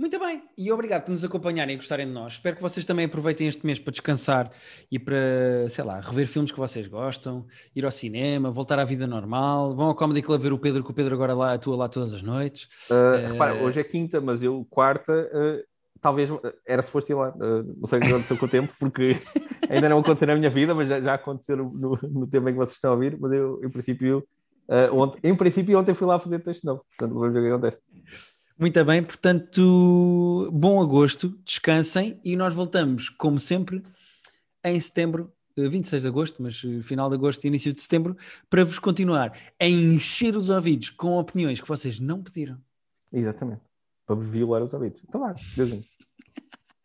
Muito bem, e obrigado por nos acompanharem e gostarem de nós. Espero que vocês também aproveitem este mês para descansar e para, sei lá, rever filmes que vocês gostam, ir ao cinema, voltar à vida normal. Vão ao Comedy Club ver o Pedro, que o Pedro agora lá atua lá todas as noites. Uh, Eh, Repara, hoje é quinta, mas eu quarta, uh, talvez uh, era suposto ir lá. Uh, não sei o que aconteceu com o tempo, porque (laughs) ainda não aconteceu na minha vida, mas já, já aconteceu no, no tempo em que vocês estão a ouvir. Mas eu, em princípio, uh, ontem, em princípio, ontem fui lá fazer texto novo. Portanto, vamos ver o que acontece. Muito bem, portanto, bom agosto, descansem e nós voltamos, como sempre, em setembro, eh, 26 de agosto, mas eh, final de agosto e início de setembro, para vos continuar a encher os ouvidos com opiniões que vocês não pediram. Exatamente. Para vos violar os ouvidos. Então vá, Deusinho.